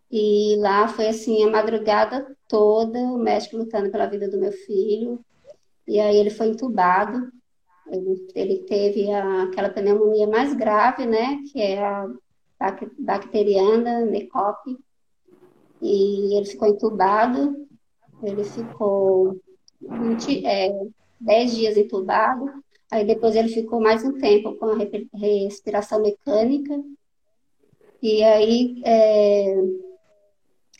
E lá foi assim a madrugada toda, o médico lutando pela vida do meu filho. E aí ele foi entubado. Ele, ele teve a, aquela pneumonia mais grave, né, que é a bacteriana, NECOP, e ele ficou entubado, ele ficou 20, é, 10 dias entubado, aí depois ele ficou mais um tempo com a respiração mecânica, e aí, é,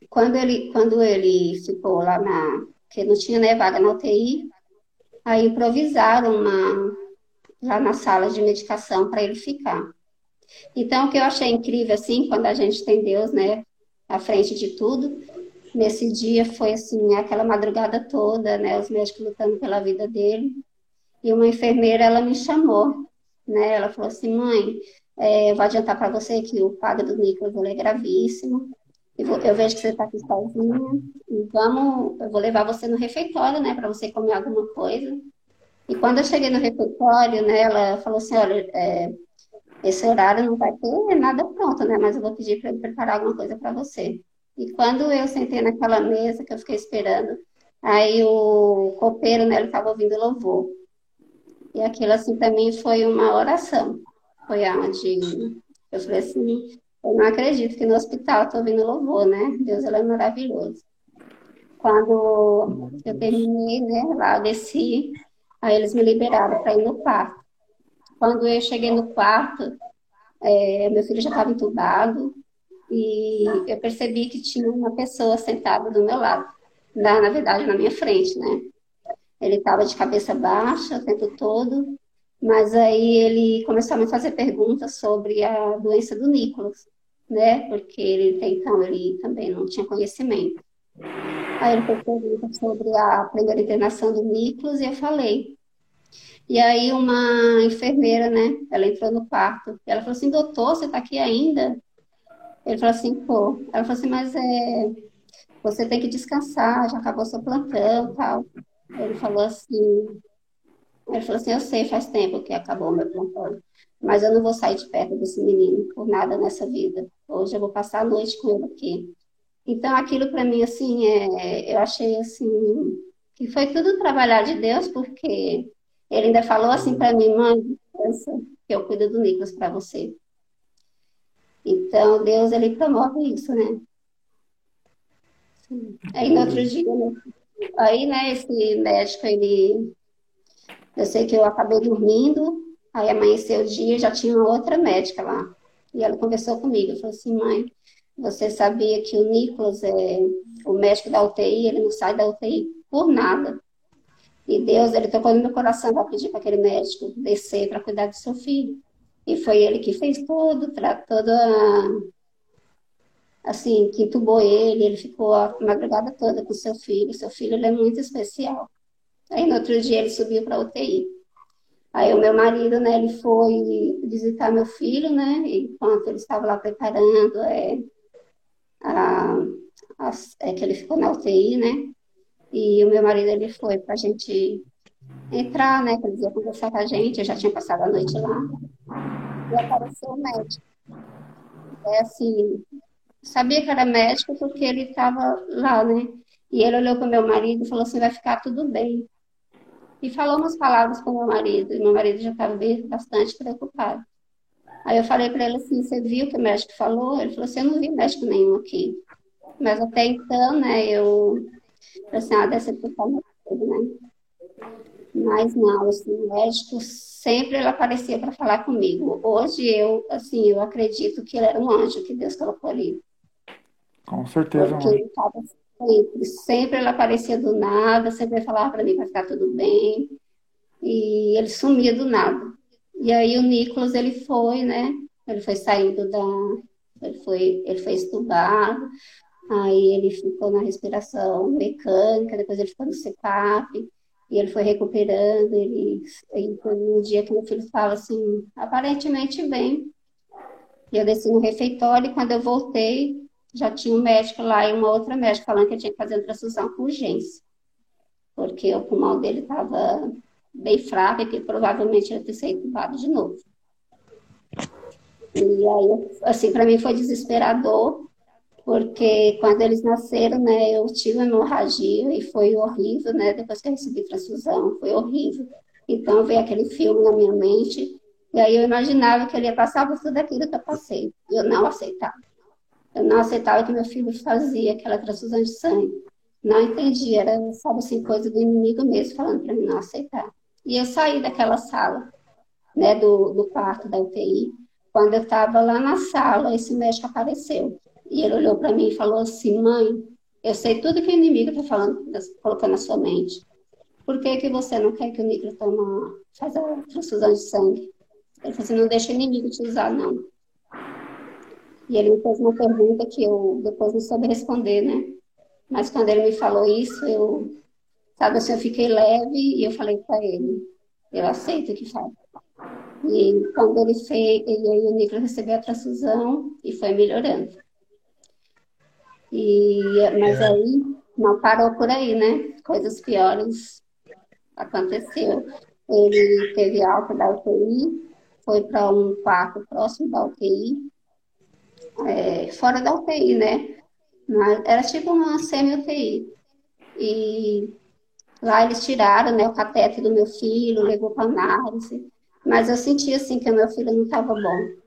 quando, ele, quando ele ficou lá na, que não tinha né, vaga na UTI, aí improvisaram uma, lá na sala de medicação para ele ficar. Então, o que eu achei incrível, assim, quando a gente tem Deus, né, à frente de tudo, nesse dia foi, assim, aquela madrugada toda, né, os médicos lutando pela vida dele, e uma enfermeira, ela me chamou, né, ela falou assim, mãe, é, vou adiantar para você que o padre do Nicolas é gravíssimo, eu vejo que você está aqui sozinha, e vamos, eu vou levar você no refeitório, né, para você comer alguma coisa, e quando eu cheguei no refeitório, né, ela falou assim, olha, é, esse horário não vai ter nada pronto, né, mas eu vou pedir para preparar alguma coisa para você. E quando eu sentei naquela mesa que eu fiquei esperando, aí o copeiro, né, ele estava ouvindo louvor. E aquilo, assim, também foi uma oração. Foi onde eu falei assim, eu não acredito que no hospital estou ouvindo louvor, né? Deus, ele é maravilhoso. Quando eu terminei, né, lá eu desci, Aí eles me liberaram para ir no quarto. Quando eu cheguei no quarto, é, meu filho já estava entubado e eu percebi que tinha uma pessoa sentada do meu lado, na, na verdade, na minha frente, né? Ele estava de cabeça baixa o tempo todo, mas aí ele começou a me fazer perguntas sobre a doença do Nicolas, né? Porque ele então ele também não tinha conhecimento. Aí ele fez perguntas sobre a primeira internação do Nicolas e eu falei. E aí uma enfermeira, né, ela entrou no quarto. E ela falou assim, doutor, você está aqui ainda? Ele falou assim, pô. Ela falou assim, mas é, você tem que descansar, já acabou seu plantão tal. Ele falou assim, ele falou assim, eu sei, faz tempo que acabou meu plantão. Mas eu não vou sair de perto desse menino por nada nessa vida. Hoje eu vou passar a noite com ele aqui. Então, aquilo para mim, assim, é, eu achei, assim, que foi tudo trabalhar de Deus, porque ele ainda falou assim para mim, mãe, que eu cuido do Nicolas para você. Então, Deus, ele promove isso, né? Aí, no outro dia, né? aí, né, esse médico, ele... Eu sei que eu acabei dormindo, aí amanheceu o dia, já tinha outra médica lá. E ela conversou comigo, falou assim, mãe, você sabia que o Nicolas é o médico da UTI, ele não sai da UTI por nada. E Deus, ele tocou no meu coração para pedir para aquele médico descer para cuidar do seu filho. E foi ele que fez todo, toda, assim, que entubou ele, ele ficou a madrugada toda com seu filho. Seu filho, ele é muito especial. Aí, no outro dia, ele subiu para UTI. Aí, o meu marido, né, ele foi visitar meu filho, né, enquanto ele estava lá preparando, é, a, a, é que ele ficou na UTI, né, e o meu marido, ele foi para a gente entrar, né, que ele ia conversar com a gente, eu já tinha passado a noite lá, e apareceu o médico. É assim, sabia que era médico porque ele estava lá, né, e ele olhou para o meu marido e falou assim, vai ficar tudo bem. E falou umas palavras com meu marido, e meu marido já estava bastante preocupado. Aí eu falei para ele assim, você viu o que o médico falou? Ele falou assim, eu não vi médico nenhum aqui. Mas até então, né, eu assim, ah, deve ser por causa né? Mas não, assim, o médico sempre ele aparecia para falar comigo. Hoje eu, assim, eu acredito que ele era um anjo que Deus colocou ali. Com certeza. Porque ele estava sempre, sempre ele aparecia do nada, sempre falava para mim para ficar tudo bem. E ele sumia do nada. E aí o Nicolas, ele foi, né? Ele foi saindo da... Ele foi, ele foi estudado, Aí ele ficou na respiração mecânica, depois ele ficou no CPAP, e ele foi recuperando. Ele, então, no dia que meu filho estava assim, aparentemente bem, eu desci no refeitório e quando eu voltei, já tinha um médico lá e uma outra médica falando que eu tinha que fazer transfusão com urgência, porque o pulmão dele estava bem fraco e que provavelmente ia ter sido entubado de novo. E aí, assim, para mim foi desesperador, porque quando eles nasceram, né, eu tive hemorragia e foi horrível, né, depois que eu recebi transfusão, foi horrível. Então veio aquele filme na minha mente, e aí eu imaginava que ele ia passar por tudo aquilo que eu passei. Eu não aceitava. Eu não aceitava que meu filho fazia aquela transfusão de sangue. Não entendi, era, sabe assim, coisa do inimigo mesmo, falando para mim não aceitar. E eu saí daquela sala, né, do, do quarto da UTI. Quando eu estava lá na sala, esse médico apareceu. E ele olhou para mim e falou assim: Mãe, eu sei tudo que o inimigo está falando, colocando na sua mente. Por que, que você não quer que o Nicolas toma, faz a transfusão de sangue? Ele falou assim: Não deixa o inimigo te usar, não. E ele me fez uma pergunta que eu depois não soube responder, né? Mas quando ele me falou isso, eu, sabe assim, eu fiquei leve e eu falei para ele: Eu aceito que faz. E quando ele fez, e aí o Nicolas recebeu a transfusão e foi melhorando. E, mas é. aí não parou por aí, né? Coisas piores aconteceu. Ele teve alta da UTI, foi para um quarto próximo da UTI, é, fora da UTI, né? Mas era tipo uma semi-UTI. E lá eles tiraram né, o catete do meu filho, levou para análise. Mas eu senti assim que o meu filho não estava bom.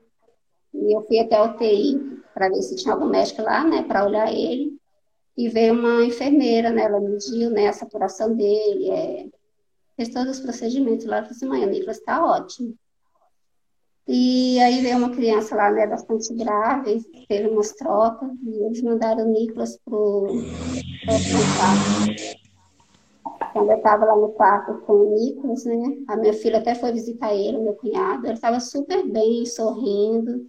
E eu fui até a UTI, para ver se tinha algum médico lá, né, para olhar ele. E veio uma enfermeira, né, ela mediu, né, a saturação dele, é, fez todos os procedimentos lá. Ela falou assim, mãe, o Nicolas está ótimo. E aí veio uma criança lá, né, bastante grave, teve umas trocas, e eles mandaram o Nicolas para o Quando eu estava lá no quarto com o Nicolas, né, a minha filha até foi visitar ele, meu cunhado, ele estava super bem, sorrindo,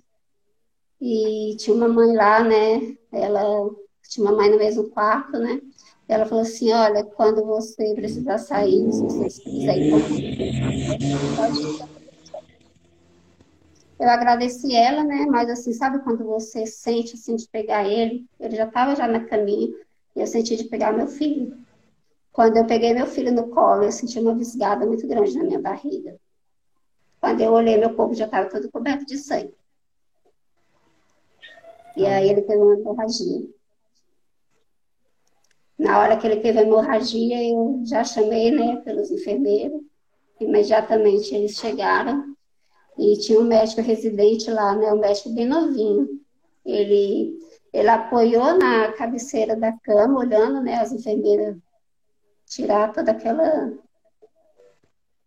e tinha uma mãe lá, né? Ela tinha uma mãe no mesmo quarto, né? Ela falou assim, olha, quando você precisar sair, se você quiser ir eu agradeci ela, né? Mas assim, sabe quando você sente assim de pegar ele? Ele já estava já no caminho e eu senti de pegar meu filho. Quando eu peguei meu filho no colo, eu senti uma visgada muito grande na minha barriga. Quando eu olhei, meu corpo já estava todo coberto de sangue. E aí ele teve uma hemorragia. Na hora que ele teve a hemorragia, eu já chamei, né, pelos enfermeiros. Imediatamente eles chegaram e tinha um médico residente lá, né, um médico bem novinho. Ele, ele apoiou na cabeceira da cama, olhando, né, as enfermeiras tirar toda aquela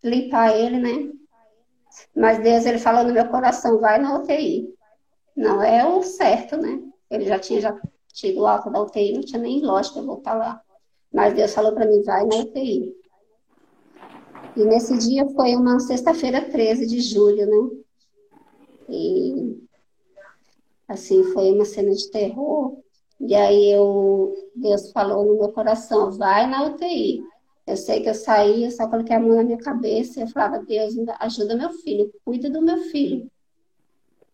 limpar ele, né? Mas Deus, ele falou no meu coração, vai na UTI. Não é o certo, né? Ele já tinha já tido alta da UTI, não tinha nem lógica voltar lá. Mas Deus falou para mim, vai na UTI. E nesse dia foi uma sexta-feira 13 de julho, né? E assim, foi uma cena de terror. E aí eu, Deus falou no meu coração, vai na UTI. Eu sei que eu saí, eu só coloquei a mão na minha cabeça e eu falava, Deus, ajuda meu filho, cuida do meu filho.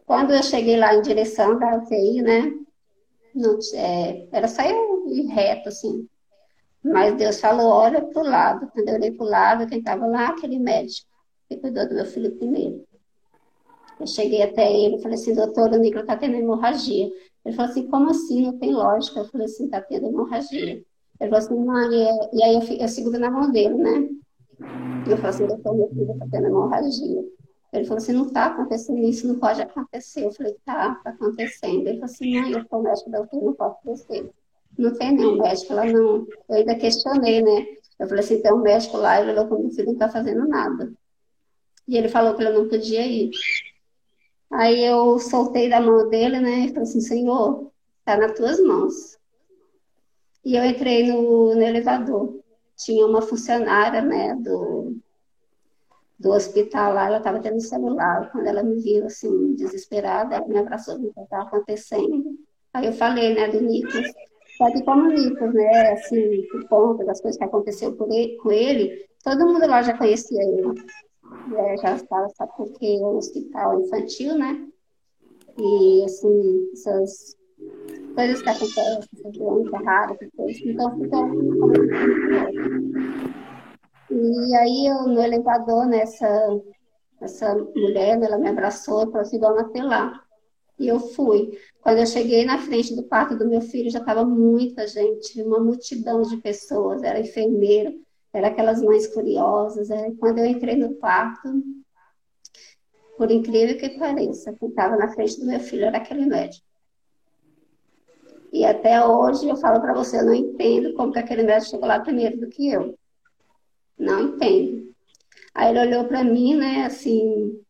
Quando eu cheguei lá em direção da UTI, né? Não, é, era só eu ir reto, assim. Mas Deus falou, olha para o lado. Quando eu olhei para o lado, quem estava lá, aquele médico que cuidou do meu filho primeiro. Eu cheguei até ele e falei assim, doutor, o Nicolas está tendo hemorragia. Ele falou assim, como assim? Não tem lógica. Eu falei assim, está tendo hemorragia. Ele falou assim, mãe, é... e aí eu, eu seguro na mão dele, né? Eu falei assim, doutor, meu filho está tendo hemorragia. Ele falou assim, não está acontecendo isso, não pode acontecer. Eu falei, tá, está acontecendo. Ele falou assim, mãe, eu sou médico da UTI, não posso descer. Não tem nenhum médico lá, não. Eu ainda questionei, né? Eu falei assim, tem um médico lá, ele falou que não está fazendo nada. E ele falou que ele não podia ir. Aí eu soltei da mão dele, né? E falei assim, Senhor, está nas tuas mãos. E eu entrei no, no elevador. Tinha uma funcionária, né, do, do hospital lá, ela estava tendo celular. Quando ela me viu, assim, desesperada, ela me abraçou, o que estava acontecendo. Aí eu falei, né, do Nicolas. Só que como né, assim, por conta das coisas que aconteceu ele, com ele, todo mundo lá já conhecia ele. É, já estava, sabe, porque é um hospital infantil, né? E, assim, essas coisas que acontecem, essas doenças raras, coisas. Então, fica E aí, eu, no elevador, nessa né, essa mulher, ela me abraçou e falou assim, vamos até lá. E eu fui. Quando eu cheguei na frente do quarto do meu filho, já estava muita gente, uma multidão de pessoas, era enfermeiro, era aquelas mães curiosas. Aí, quando eu entrei no quarto, por incrível que pareça, quem estava na frente do meu filho era aquele médico. E até hoje eu falo para você, eu não entendo como que aquele médico chegou lá primeiro do que eu. Não entendo. Aí ele olhou para mim, né, assim,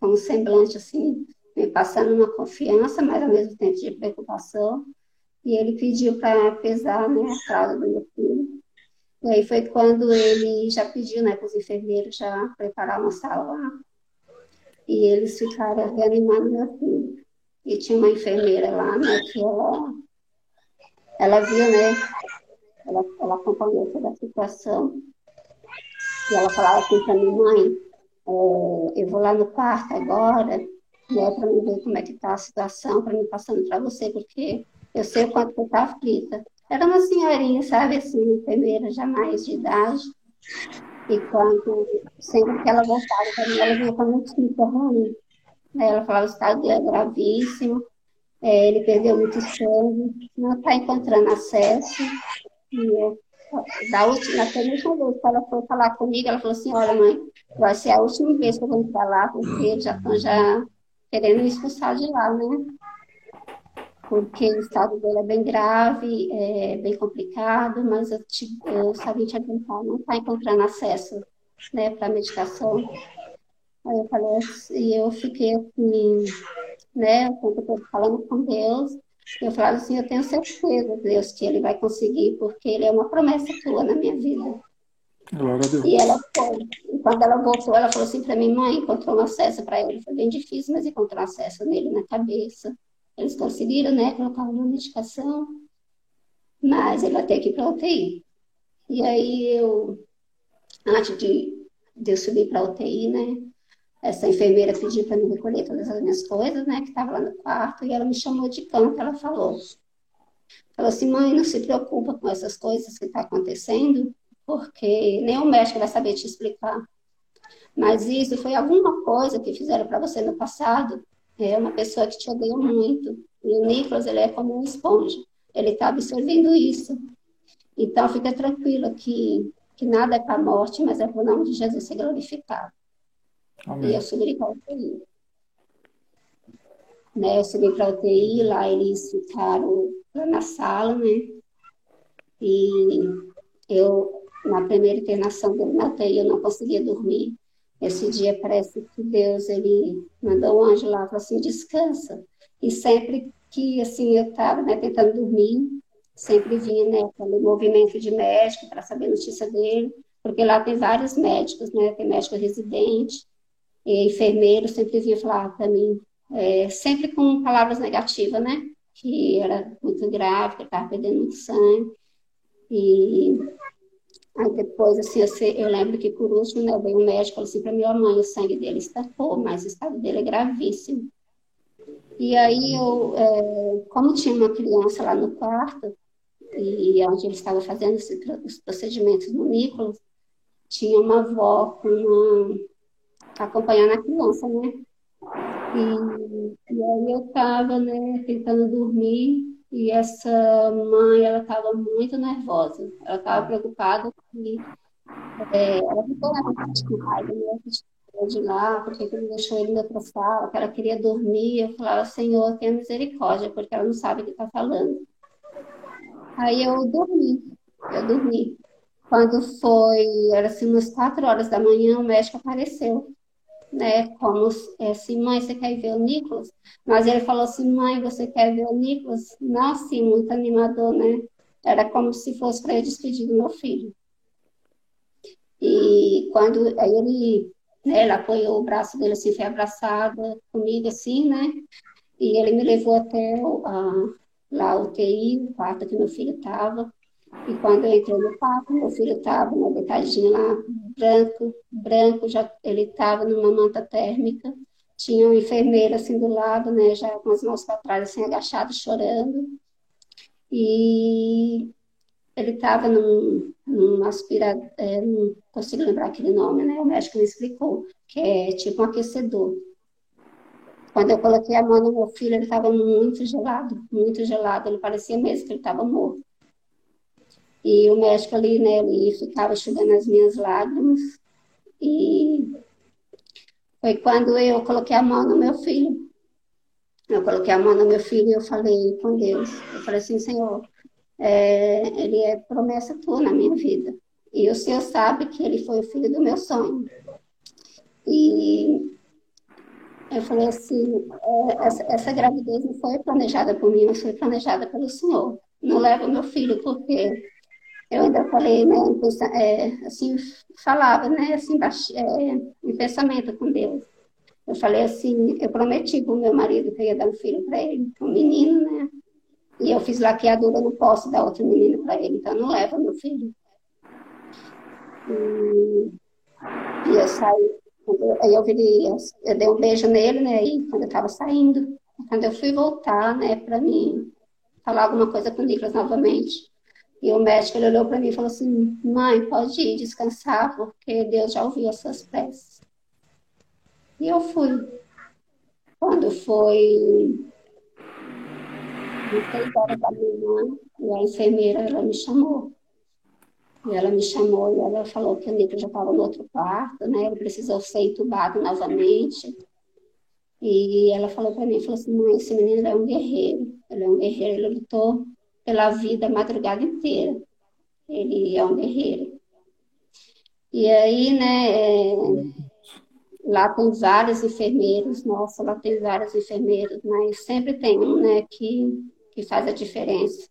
com um semblante assim, me passando uma confiança, mas ao mesmo tempo de preocupação. E ele pediu para pesar né, a fralda do meu filho. E aí foi quando ele já pediu né, para os enfermeiros já preparar uma sala lá. E eles ficaram reanimando meu filho. E tinha uma enfermeira lá, né, que ela, ela viu, né, ela, ela acompanhou toda a situação. E ela falava assim para minha mãe, é, eu vou lá no quarto agora, né, para me ver como é que está a situação, para me passando para você, porque eu sei o quanto você está aflita. Era uma senhorinha, sabe, assim, enfermeira, já mais de idade. E quando, sempre que ela voltava para mim, ela vinha com uma notícia ruim. Ela falava, o estado dele é gravíssimo, é, ele perdeu muito sangue, não está encontrando acesso. E eu, da última, na última vez que ela foi falar comigo, ela falou assim, olha mãe, vai ser a última vez que eu vou falar, porque eles já estão já querendo expulsar de lá, né? Porque o estado dele é bem grave, é bem complicado, mas eu, te, eu sabia te adiantar, não está encontrando acesso né, para medicação. Aí eu falei e eu fiquei assim, né, falando com Deus, eu falava assim, eu tenho certeza, Deus, que ele vai conseguir, porque ele é uma promessa tua na minha vida. Glória a Deus. E ela foi. E quando ela voltou, ela falou assim para mim, mãe, encontrou um acesso para ele. Foi bem difícil, mas encontrou acesso nele na cabeça. Eles conseguiram, né, colocar uma medicação, mas ele vai ter que ir para UTI. E aí eu, antes de, de eu subir para UTI, né, essa enfermeira pediu para me recolher todas as minhas coisas, né, que estava lá no quarto, e ela me chamou de canto, ela falou, falou assim, mãe, não se preocupa com essas coisas que estão tá acontecendo, porque nem o médico vai saber te explicar. Mas isso foi alguma coisa que fizeram para você no passado. É uma pessoa que te odeia muito. E o Nicolas, ele é como uma esponja. Ele está absorvendo isso. Então, fica tranquilo que, que nada é para a morte, mas é para o nome de Jesus ser glorificado. Amém. E eu subi para a UTI. Né, eu subi para a UTI, lá eles ficaram lá na sala, né? E eu, na primeira internação dele na UTI, eu não conseguia dormir. Esse dia parece que Deus, ele mandou um anjo lá falou assim, descansa. E sempre que, assim, eu estava né, tentando dormir, sempre vinha, né, aquele movimento de médico para saber notícia dele, porque lá tem vários médicos, né, tem médico residente, e enfermeiro sempre vinha falar para mim, é, sempre com palavras negativas, né, que era muito grave, que estava perdendo muito sangue, e aí depois, assim, eu, lembro que por último, né, veio um médico falou assim para minha mãe, o sangue dele estancou, mas o estado dele é gravíssimo. E aí eu, é, como tinha uma criança lá no quarto, e onde ele estava fazendo os procedimentos no Nicolas, tinha uma avó com uma, acompanhando a criança, né? E, e aí eu estava, né, tentando dormir e essa mãe, ela estava muito nervosa. Ela estava preocupada que é, ela com raiva, né? de lá, porque ele deixou ele na outra sala, que ela queria dormir. Eu falava, Senhor, tenha misericórdia, porque ela não sabe o que está falando. Aí eu dormi, eu dormi. Quando foi, era assim, umas quatro horas da manhã, o médico apareceu, né? Como assim, mãe, você quer ver o Nicolas? Mas ele falou assim, mãe, você quer ver o Nicolas? Não, assim, muito animador, né? Era como se fosse para eu despedir do meu filho. E quando aí ele, né, ele apoiou o braço dele assim, foi abraçada comigo assim, né? E ele me levou até a, lá o UTI, o quarto que meu filho estava. E quando eu entrei no quarto, meu filho estava na deitadinho lá, branco, branco, já ele estava numa manta térmica. Tinha uma enfermeira assim do lado, né, já com as mãos para trás, assim, agachado, chorando. E ele estava num, num aspirador, é, não consigo lembrar aquele nome, né? O médico me explicou, que é tipo um aquecedor. Quando eu coloquei a mão no meu filho, ele estava muito gelado, muito gelado. Ele parecia mesmo que ele estava morto. E o médico ali, né, ele ficava enxugando as minhas lágrimas. E foi quando eu coloquei a mão no meu filho. Eu coloquei a mão no meu filho e eu falei com Deus. Eu falei assim, Senhor, é, ele é promessa tua na minha vida. E o Senhor sabe que ele foi o filho do meu sonho. E eu falei assim, é, essa, essa, gravidez não foi planejada por mim, mas foi planejada pelo Senhor. Não leva meu filho, porque eu ainda falei, né, é, assim, falava, né, assim, é, em pensamento com Deus. Eu falei assim, eu prometi para o meu marido que eu ia dar um filho para ele, um menino, né, e eu fiz laqueadura, eu não posso dar outro menino para ele, então não leva meu filho. E, e eu saí Aí eu virei, eu dei um beijo nele, né? E quando eu estava saindo, quando eu fui voltar, né, para mim falar alguma coisa com o Nicolas novamente. E o médico ele olhou para mim e falou assim: Mãe, pode ir descansar, porque Deus já ouviu as suas. E eu fui. Quando foi três horas da manhã, e a enfermeira ela me chamou. E ela me chamou e ela falou que o Nico já estava no outro quarto, né? Ele precisou ser entubado novamente. E ela falou para mim, falou assim, mãe, esse menino é um guerreiro. Ele é um guerreiro, ele lutou pela vida a madrugada inteira. Ele é um guerreiro. E aí, né, é, lá tem vários enfermeiros, nossa, lá tem vários enfermeiros, mas sempre tem um, né, que, que faz a diferença.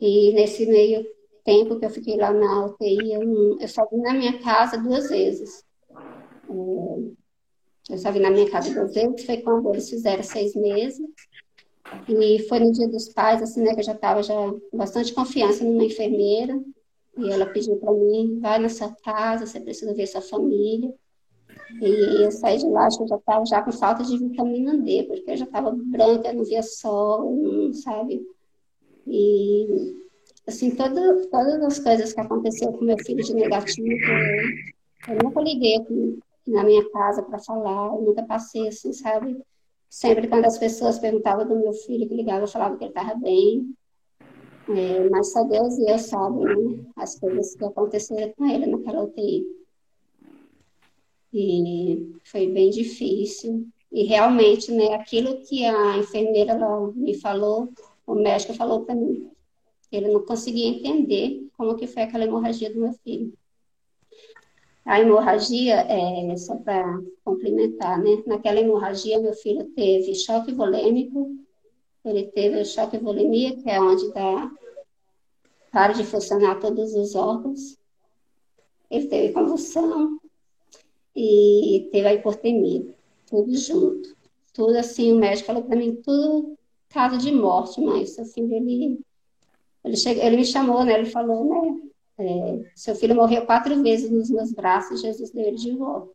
E nesse meio tempo que eu fiquei lá na UTI, eu, eu só vim na minha casa duas vezes. É, eu só vim na minha casa duas vezes, foi quando eles fizeram seis meses. E foi no dia dos pais, assim, né, que eu já estava já com bastante confiança numa enfermeira. E ela pediu para mim, vai na sua casa, você precisa ver sua família. E eu saí de lá, acho que eu já estava já com falta de vitamina D, porque eu já estava branca, não via sol, sabe? E assim, todo, todas as coisas que aconteceu com meu filho de negativo, eu, eu nunca liguei na minha casa para falar, eu nunca passei assim, sabe? Sempre quando as pessoas perguntavam do meu filho que ligava, eu falava que ele estava bem. É, mas só Deus e eu sabem né, as coisas que aconteceram com ele naquela UTI. E foi bem difícil. E realmente, né, aquilo que a enfermeira me falou, o médico falou para mim. Ele não conseguia entender como que foi aquela hemorragia do meu filho. A hemorragia, é, só para complementar, né? Naquela hemorragia, meu filho teve choque volêmico, ele teve choque volemia, que é onde dá, para de funcionar todos os órgãos. Ele teve convulsão e teve a hipotemia, tudo junto. Tudo assim, o médico falou para mim, tudo caso de morte, mas assim, ele, ele, chegou, ele me chamou, né? Ele falou, né? É, seu filho morreu quatro vezes nos meus braços, Jesus deu ele de volta.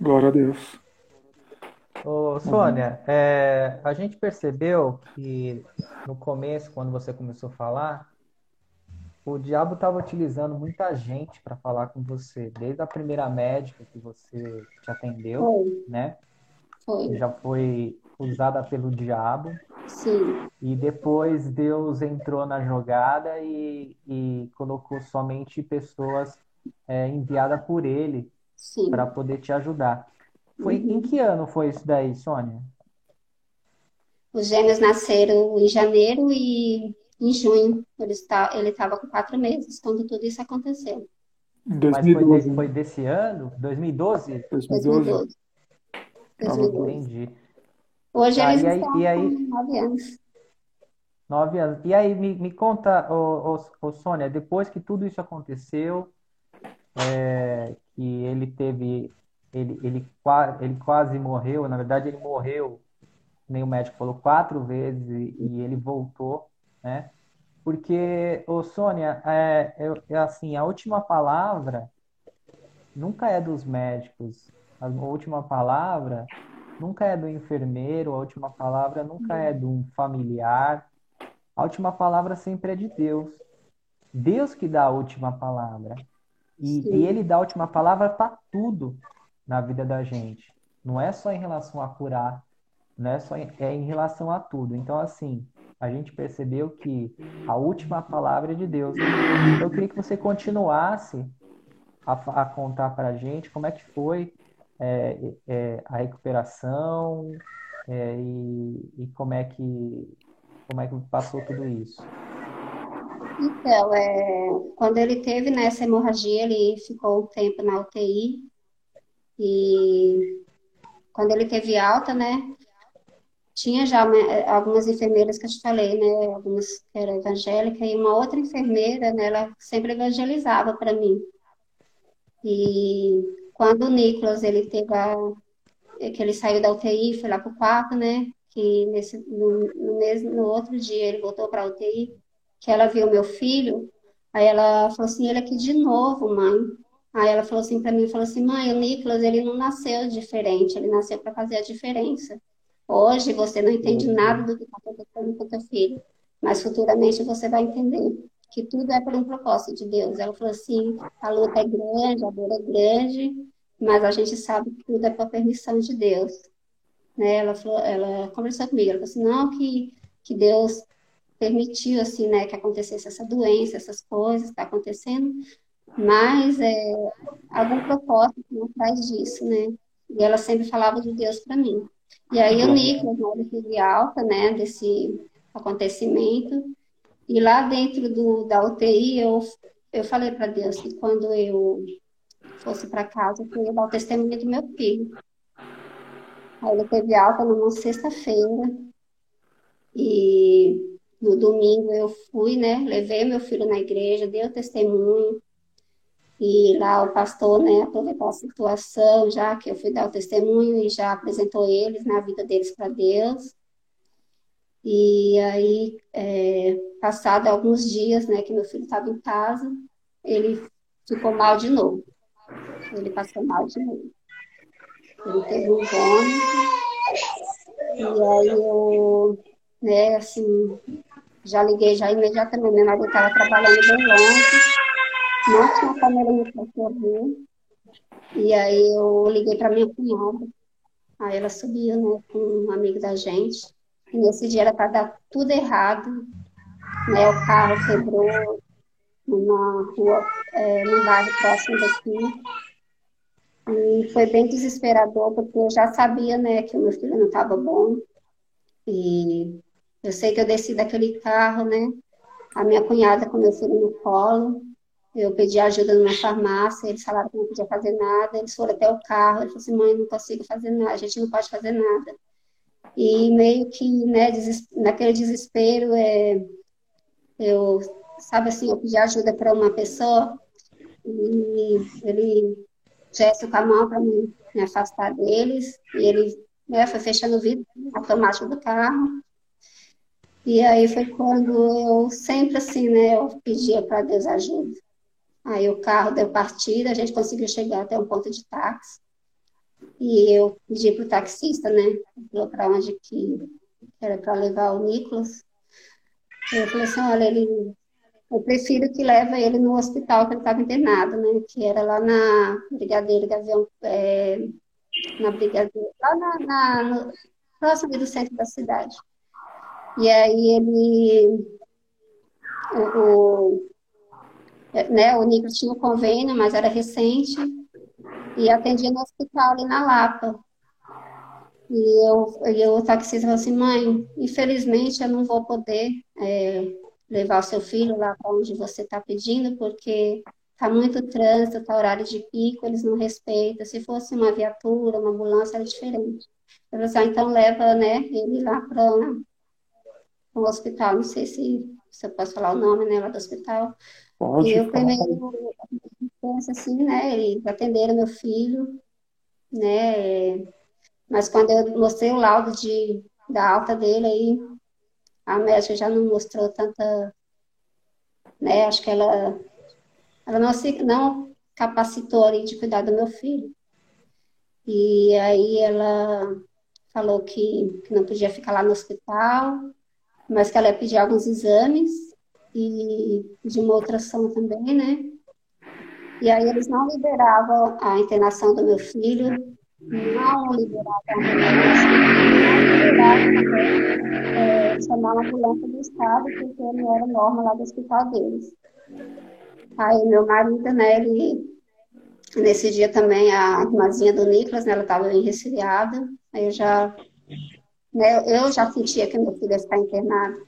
Glória a Deus. Ô, Sônia, uhum. é, a gente percebeu que no começo, quando você começou a falar, o diabo estava utilizando muita gente para falar com você, desde a primeira médica que você te atendeu, foi. né? Foi. Já foi usada pelo diabo. Sim. E depois Deus entrou na jogada e, e colocou somente pessoas é, enviadas por Ele para poder te ajudar. Foi uhum. em que ano foi isso daí, Sônia? Os gêmeos nasceram em janeiro e em junho. Ele estava com quatro meses quando tudo isso aconteceu. 2012. Mas foi, desse, foi desse ano? 2012? 2012. 2012. Entendi. Hoje tá, eles e aí, estão e aí, com nove anos. Nove anos. E aí, me, me conta, ô, ô, ô, Sônia, depois que tudo isso aconteceu, é, que ele teve, ele, ele, ele quase morreu, na verdade ele morreu, nem o médico falou, quatro vezes e, e ele voltou, né? Porque, ô Sônia, é, é, é assim, a última palavra nunca é dos médicos. A última palavra nunca é do enfermeiro, a última palavra nunca é de um familiar. A última palavra sempre é de Deus. Deus que dá a última palavra. E, e ele dá a última palavra para tudo na vida da gente. Não é só em relação a curar, não é só em, é em relação a tudo. Então, assim, a gente percebeu que a última palavra é de Deus. Eu queria que você continuasse a, a contar para a gente como é que foi é, é, a recuperação é, e, e, como é que como é que passou tudo isso? Então, é, quando ele teve nessa hemorragia, ele ficou um tempo na UTI e quando ele teve alta, né, tinha já uma, algumas enfermeiras que eu te falei, né, algumas que era evangélica e uma outra enfermeira, né, ela sempre evangelizava para mim. E quando o Nicolas, ele teve a, que ele saiu da UTI, foi lá pro quarto, né? Que nesse, no, no, mesmo, no outro dia ele voltou para a UTI, que ela viu meu filho, aí ela falou assim, ele aqui de novo, mãe. Aí ela falou assim para mim, falou assim, mãe, o Nicolas, ele não nasceu diferente, ele nasceu para fazer a diferença. Hoje você não entende nada do que está acontecendo com teu filho, mas futuramente você vai entender que tudo é por um propósito de Deus. Ela falou assim: a luta é grande, a dor é grande, mas a gente sabe que tudo é por permissão de Deus. Né? Ela, falou, ela conversou comigo, ela falou assim: não, que, que Deus permitiu assim, né, que acontecesse essa doença, essas coisas, está acontecendo, mas é algum propósito por trás disso, né? E ela sempre falava de Deus para mim. E aí o Nicolas, né, ele teve alta, né, desse acontecimento, e lá dentro do, da UTI, eu, eu falei para Deus que quando eu fosse para casa, eu ia dar o testemunho do meu filho. Aí ele teve alta numa sexta-feira. E no domingo eu fui, né? Levei meu filho na igreja, dei o testemunho. E lá o pastor, né, aproveitou a situação, já que eu fui dar o testemunho e já apresentou eles, na vida deles para Deus. E aí, é, passado alguns dias, né, que meu filho estava em casa, ele ficou mal de novo. Ele passou mal de novo. Ele teve um vômito. E aí eu, né, assim, já liguei já imediatamente. Meu marido estava trabalhando bem longe, não tinha câmera no socorro. E aí eu liguei para minha cunhada. Aí ela subiu, né, com um amigo da gente. E nesse dia era para dar tudo errado. né, o carro quebrou numa rua, é, num bairro próximo daqui. E foi bem desesperador, porque eu já sabia, né, que o meu filho não estava bom. E eu sei que eu desci daquele carro, né, a minha cunhada com meu filho no colo. Eu pedi ajuda numa farmácia, eles falaram que não podia fazer nada. Eles foram até o carro, ele falou assim, mãe, não consigo fazer nada, a gente não pode fazer nada. E meio que, né, naquele desespero, é, eu, sabe assim, eu pedi ajuda para uma pessoa e ele gesto com a mão para me, me, afastar deles, e ele né, foi fechando o vidro automático do carro. E aí foi quando eu sempre assim, né, eu pedia para Deus ajuda. Aí o carro deu partida, a gente conseguiu chegar até um ponto de táxi. E eu pedi para o taxista, né, para onde que era para levar o Nicolas. Eu falei assim, olha, ele eu prefiro que leve ele no hospital que ele estava internado, né? Que era lá na Brigadeiro Gavião, é, na Brigadeiro, lá na, na no, próximo do centro da cidade. E aí ele, o, o, né, o Nico tinha um convênio, mas era recente, e atendia no hospital ali na Lapa. E eu, e o taxista falou assim, mãe, infelizmente eu não vou poder é, levar o seu filho lá para onde você está pedindo, porque está muito trânsito, está horário de pico, eles não respeitam. Se fosse uma viatura, uma ambulância, era diferente. Eu falei assim, ah, então leva né, ele lá para o hospital, não sei se, se eu posso falar o nome né, lá do hospital. Pode e eu primeiro penso assim, né, eles atenderam meu filho, né, mas quando eu mostrei o laudo de, da alta dele aí, a médica já não mostrou tanta, né, acho que ela, ela não, se, não capacitou ali de cuidar do meu filho. E aí ela falou que, que não podia ficar lá no hospital, mas que ela ia pedir alguns exames e de uma ultrassom também, né? E aí eles não liberavam a internação do meu filho, não liberavam a internação, não liberavam também é, chamar uma ambulância do estado, porque não era norma lá do hospital deles. Aí meu marido, né, ele, nesse dia também, a irmãzinha do Nicolas, né, ela estava bem resfriada, aí eu já, né, eu já sentia que meu filho ia estar internado.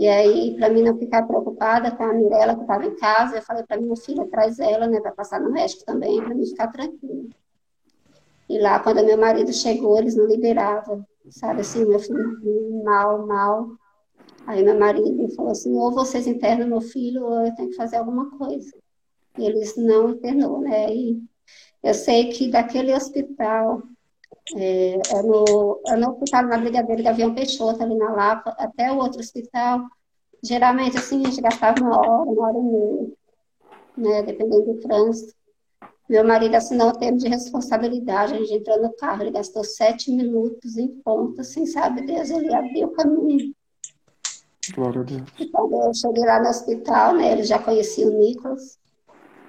E aí, para mim não ficar preocupada com a Mirella que estava em casa, eu falei para minha filha, traz ela, né, para passar no médico também, para mim ficar tranquila. E lá, quando meu marido chegou, eles não liberavam, sabe assim, meu filho mal, mal. Aí meu marido falou assim, ou vocês internam meu filho, ou eu tenho que fazer alguma coisa. E eles não internou, né? E eu sei que daquele hospital, é, é, no, é no hospital na Brigadeiro Gavião Peixoto, ali na Lapa, até o outro hospital, geralmente assim, a gente gastava uma hora, uma hora e meia, né? Dependendo do trânsito. Meu marido assinou o termo de responsabilidade, a gente entrou no carro, ele gastou sete minutos em ponta, sem saber Deus, ele abriu o caminho. Glória a Deus. E quando eu cheguei lá no hospital, né, ele já conhecia o Nicolas,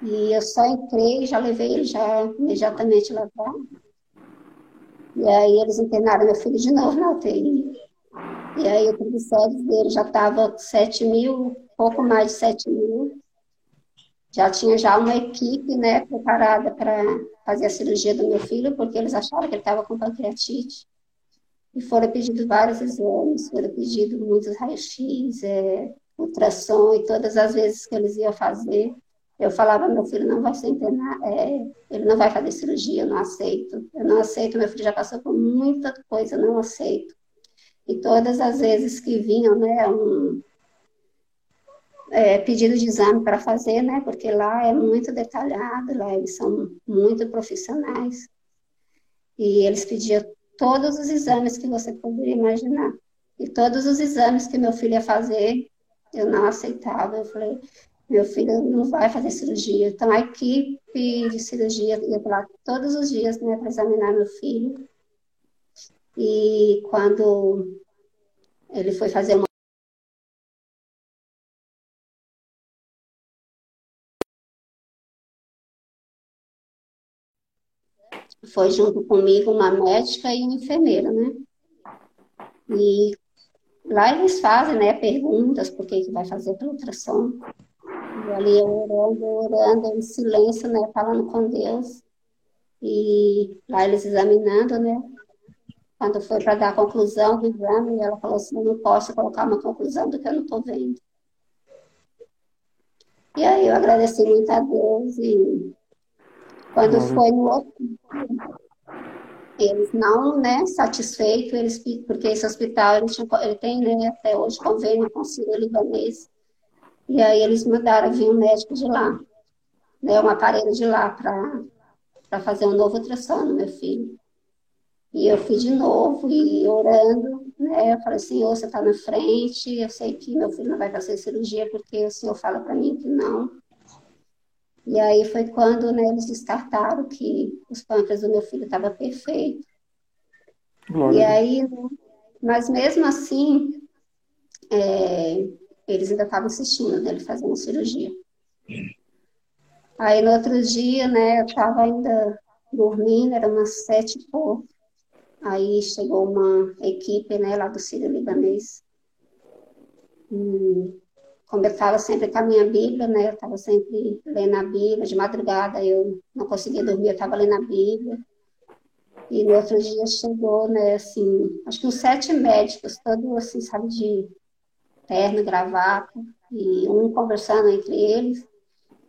e eu só entrei, já levei ele já imediatamente lá para. E aí eles internaram meu filho de novo na UTI. E aí o triglicérides dele já estava 7 mil, pouco mais de 7 mil já tinha já uma equipe né, preparada para fazer a cirurgia do meu filho, porque eles acharam que ele estava com pancreatite. E foram pedidos vários exames, foram pedidos muitos raios-x, é, ultrassom, e todas as vezes que eles iam fazer, eu falava, meu filho não vai ser internado, é, ele não vai fazer cirurgia, eu não aceito. Eu não aceito, meu filho já passou por muita coisa, não aceito. E todas as vezes que vinham, né, um, é, pedido de exame para fazer, né? Porque lá é muito detalhado, lá eles são muito profissionais. E eles pediam todos os exames que você poderia imaginar. E todos os exames que meu filho ia fazer, eu não aceitava. Eu falei, meu filho não vai fazer cirurgia. Então a equipe de cirurgia ia lá todos os dias, né, para examinar meu filho. E quando ele foi fazer uma foi junto comigo uma médica e uma enfermeira, né? E lá eles fazem, né, perguntas, por que vai fazer pelo ultrassom. Ali orando, orando, em silêncio, né, falando com Deus. E lá eles examinando, né, quando foi para dar a conclusão do exame, ela falou assim, eu não posso colocar uma conclusão do que eu não estou vendo. E aí eu agradeci muito a Deus e quando foi no outro eles não, né, satisfeitos, eles, porque esse hospital ele, tinha, ele tem, né, até hoje convênio com o Sírio Libanês, e aí eles mandaram vir um médico de lá, né, um aparelho de lá para fazer um novo ultrassom no meu filho. E eu fui de novo e orando, né? Eu falei, Senhor, você está na frente, eu sei que meu filho não vai fazer cirurgia porque o Senhor fala para mim que não. E aí foi quando né, eles descartaram que os pâncreas do meu filho estavam perfeitos. E aí, mas mesmo assim, é, eles ainda estavam insistindo nele fazer uma cirurgia. Aí no outro dia, né, eu estava ainda dormindo, era umas sete e pouco. Aí chegou uma equipe, né, lá do Sírio Libanês. E como eu estava sempre com a minha Bíblia, né? Eu estava sempre lendo a Bíblia, de madrugada eu não conseguia dormir, eu estava lendo a Bíblia. E no outro dia chegou, né, assim, acho que uns sete médicos, todos assim, sabe, de terno, gravata, e um conversando entre eles,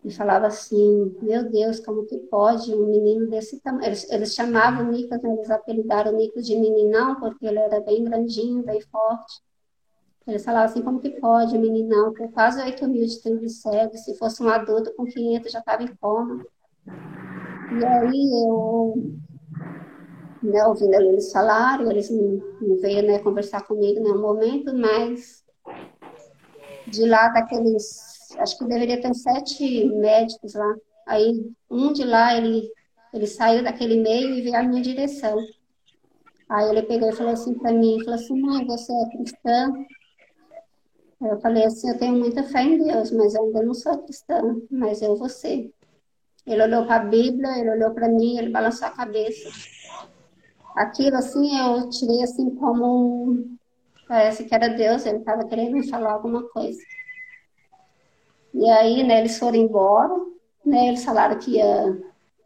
e falava assim, meu Deus, como que pode um menino desse tamanho? Eles, eles chamavam o Nicolas, né, eles apelidaram o Nicolas de meninão, porque ele era bem grandinho, bem forte. Eles falavam assim, como que pode, meninão, com quase 8 mil de triglicéridos, se fosse um adulto com 500 já estava em coma. E aí eu, né, ouvindo eles falaram, eles não, veio né, conversar comigo em nenhum momento, mas de lá daqueles, acho que deveria ter sete médicos lá. Aí um de lá, ele, ele saiu daquele meio e veio à minha direção. Aí ele pegou e falou assim para mim, falou assim, mãe, você é cristã? Eu falei assim, eu tenho muita fé em Deus, mas eu ainda não sou cristã, mas eu vou ser. Ele olhou para a Bíblia, ele olhou para mim, ele balançou a cabeça. Aquilo assim, eu tirei assim como parece que era Deus, ele estava querendo me falar alguma coisa. E aí, né, eles foram embora, né, eles falaram que ia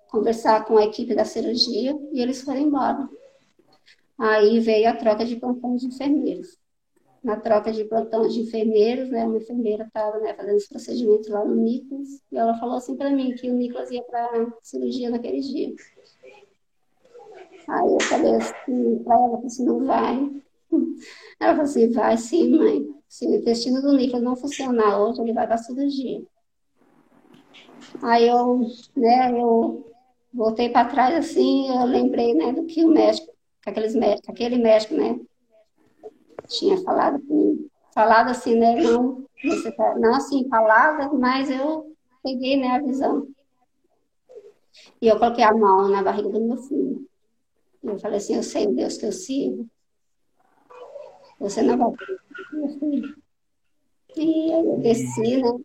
conversar com a equipe da cirurgia e eles foram embora. Aí veio a troca de plantão de enfermeiros na troca de plantão de enfermeiros, né? Uma enfermeira estava né, fazendo esse procedimento lá no Nicolas, e ela falou assim para mim que o Nicolas ia para cirurgia naquele dia. Aí eu falei assim para ela, assim, não vai. Ela falou assim, vai sim, mãe. Se o intestino do Nicolas não funcionar hoje, ele vai para cirurgia. Aí eu, né, eu voltei para trás assim, eu lembrei, né, do que o médico, aqueles médicos, aquele médico, né, tinha falado comigo. Falado assim, né? Não, você tá, não assim, palavras, mas eu peguei né, a visão. E eu coloquei a mão na barriga do meu filho. E eu falei assim, eu sei Deus que eu sigo. Você não vai. E eu desci, né?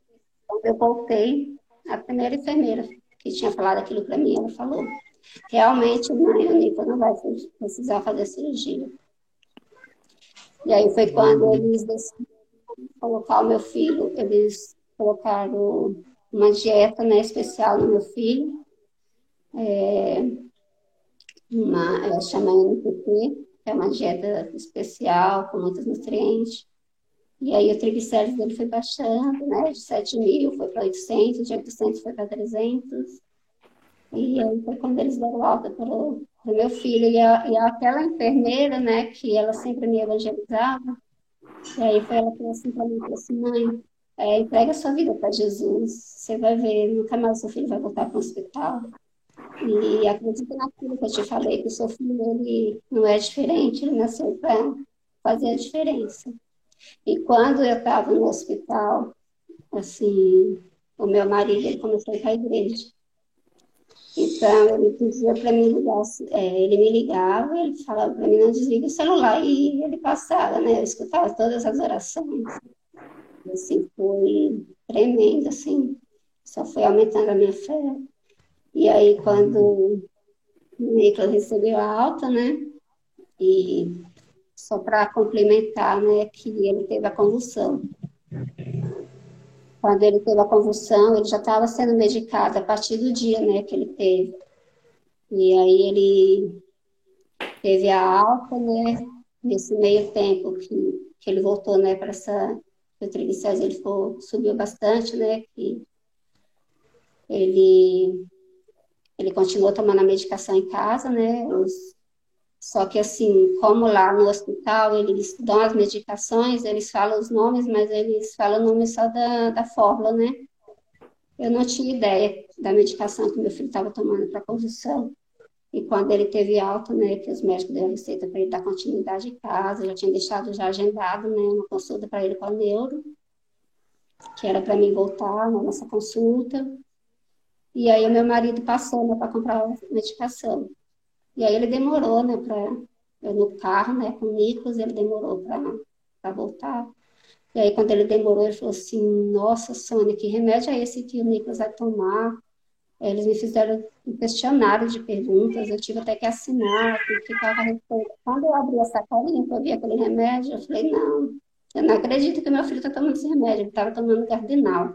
Quando eu voltei, a primeira enfermeira que tinha falado aquilo para mim, ela falou, realmente, mãe, o Nico não vai precisar fazer cirurgia. E aí foi quando eles decidiram colocar o meu filho, eles colocaram uma dieta né, especial no meu filho, é, uma, ela chama que é uma dieta especial, com muitos nutrientes. E aí o triglicérides dele foi baixando, né, de 7 mil foi para 800, de 800 foi para 300. E aí foi quando eles deram alta para o meu filho. E, a, e aquela enfermeira, né, que ela sempre me evangelizava, e aí foi ela que falou assim para mim, falou assim, mãe, é, entrega sua vida para Jesus, você vai ver, nunca mais seu filho vai voltar para o hospital. E acredita naquilo que eu te falei, que o seu filho ele não é diferente, ele nasceu para fazer a diferença. E quando eu estava no hospital, assim, o meu marido ele começou a ir para a igreja. Então, ele pedia para mim ligar, é, ele me ligava, ele falava para mim, não desliga o celular, e ele passava, né? Eu escutava todas as orações. Assim, foi tremendo, assim, só foi aumentando a minha fé. E aí, quando o Nicolas recebeu a alta, né? E só para complementar, né, que ele teve a convulsão. Quando ele teve a convulsão, ele já estava sendo medicado a partir do dia, né, que ele teve. E aí ele teve a alta, né, nesse meio tempo que, que ele voltou, né, para essa o triglicérides ele ficou, subiu bastante, né, que ele ele continuou tomando a medicação em casa, né, os, só que assim, como lá no hospital eles dão as medicações, eles falam os nomes, mas eles falam o nome só da, da fórmula, né? Eu não tinha ideia da medicação que meu filho estava tomando para convulsão. E quando ele teve alta, né, que os médicos deram receita para ele dar continuidade em casa, já tinha deixado já agendado, né, uma consulta para ele com a neuro, que era para mim voltar né, nessa consulta. E aí meu marido passou, né, para comprar medicação. E aí ele demorou, né, para no carro, né, com o Nicolas, ele demorou para voltar. E aí quando ele demorou, ele falou assim: "Nossa, Sônia, que remédio é esse que o Nicolas vai tomar?" Eles me fizeram um questionário de perguntas, eu tive até que assinar, que ficava respeito. Quando eu abri essa carinha, eu vi aquele remédio, eu falei, não, eu não acredito que meu filho está tomando esse remédio, ele estava tomando cardinal.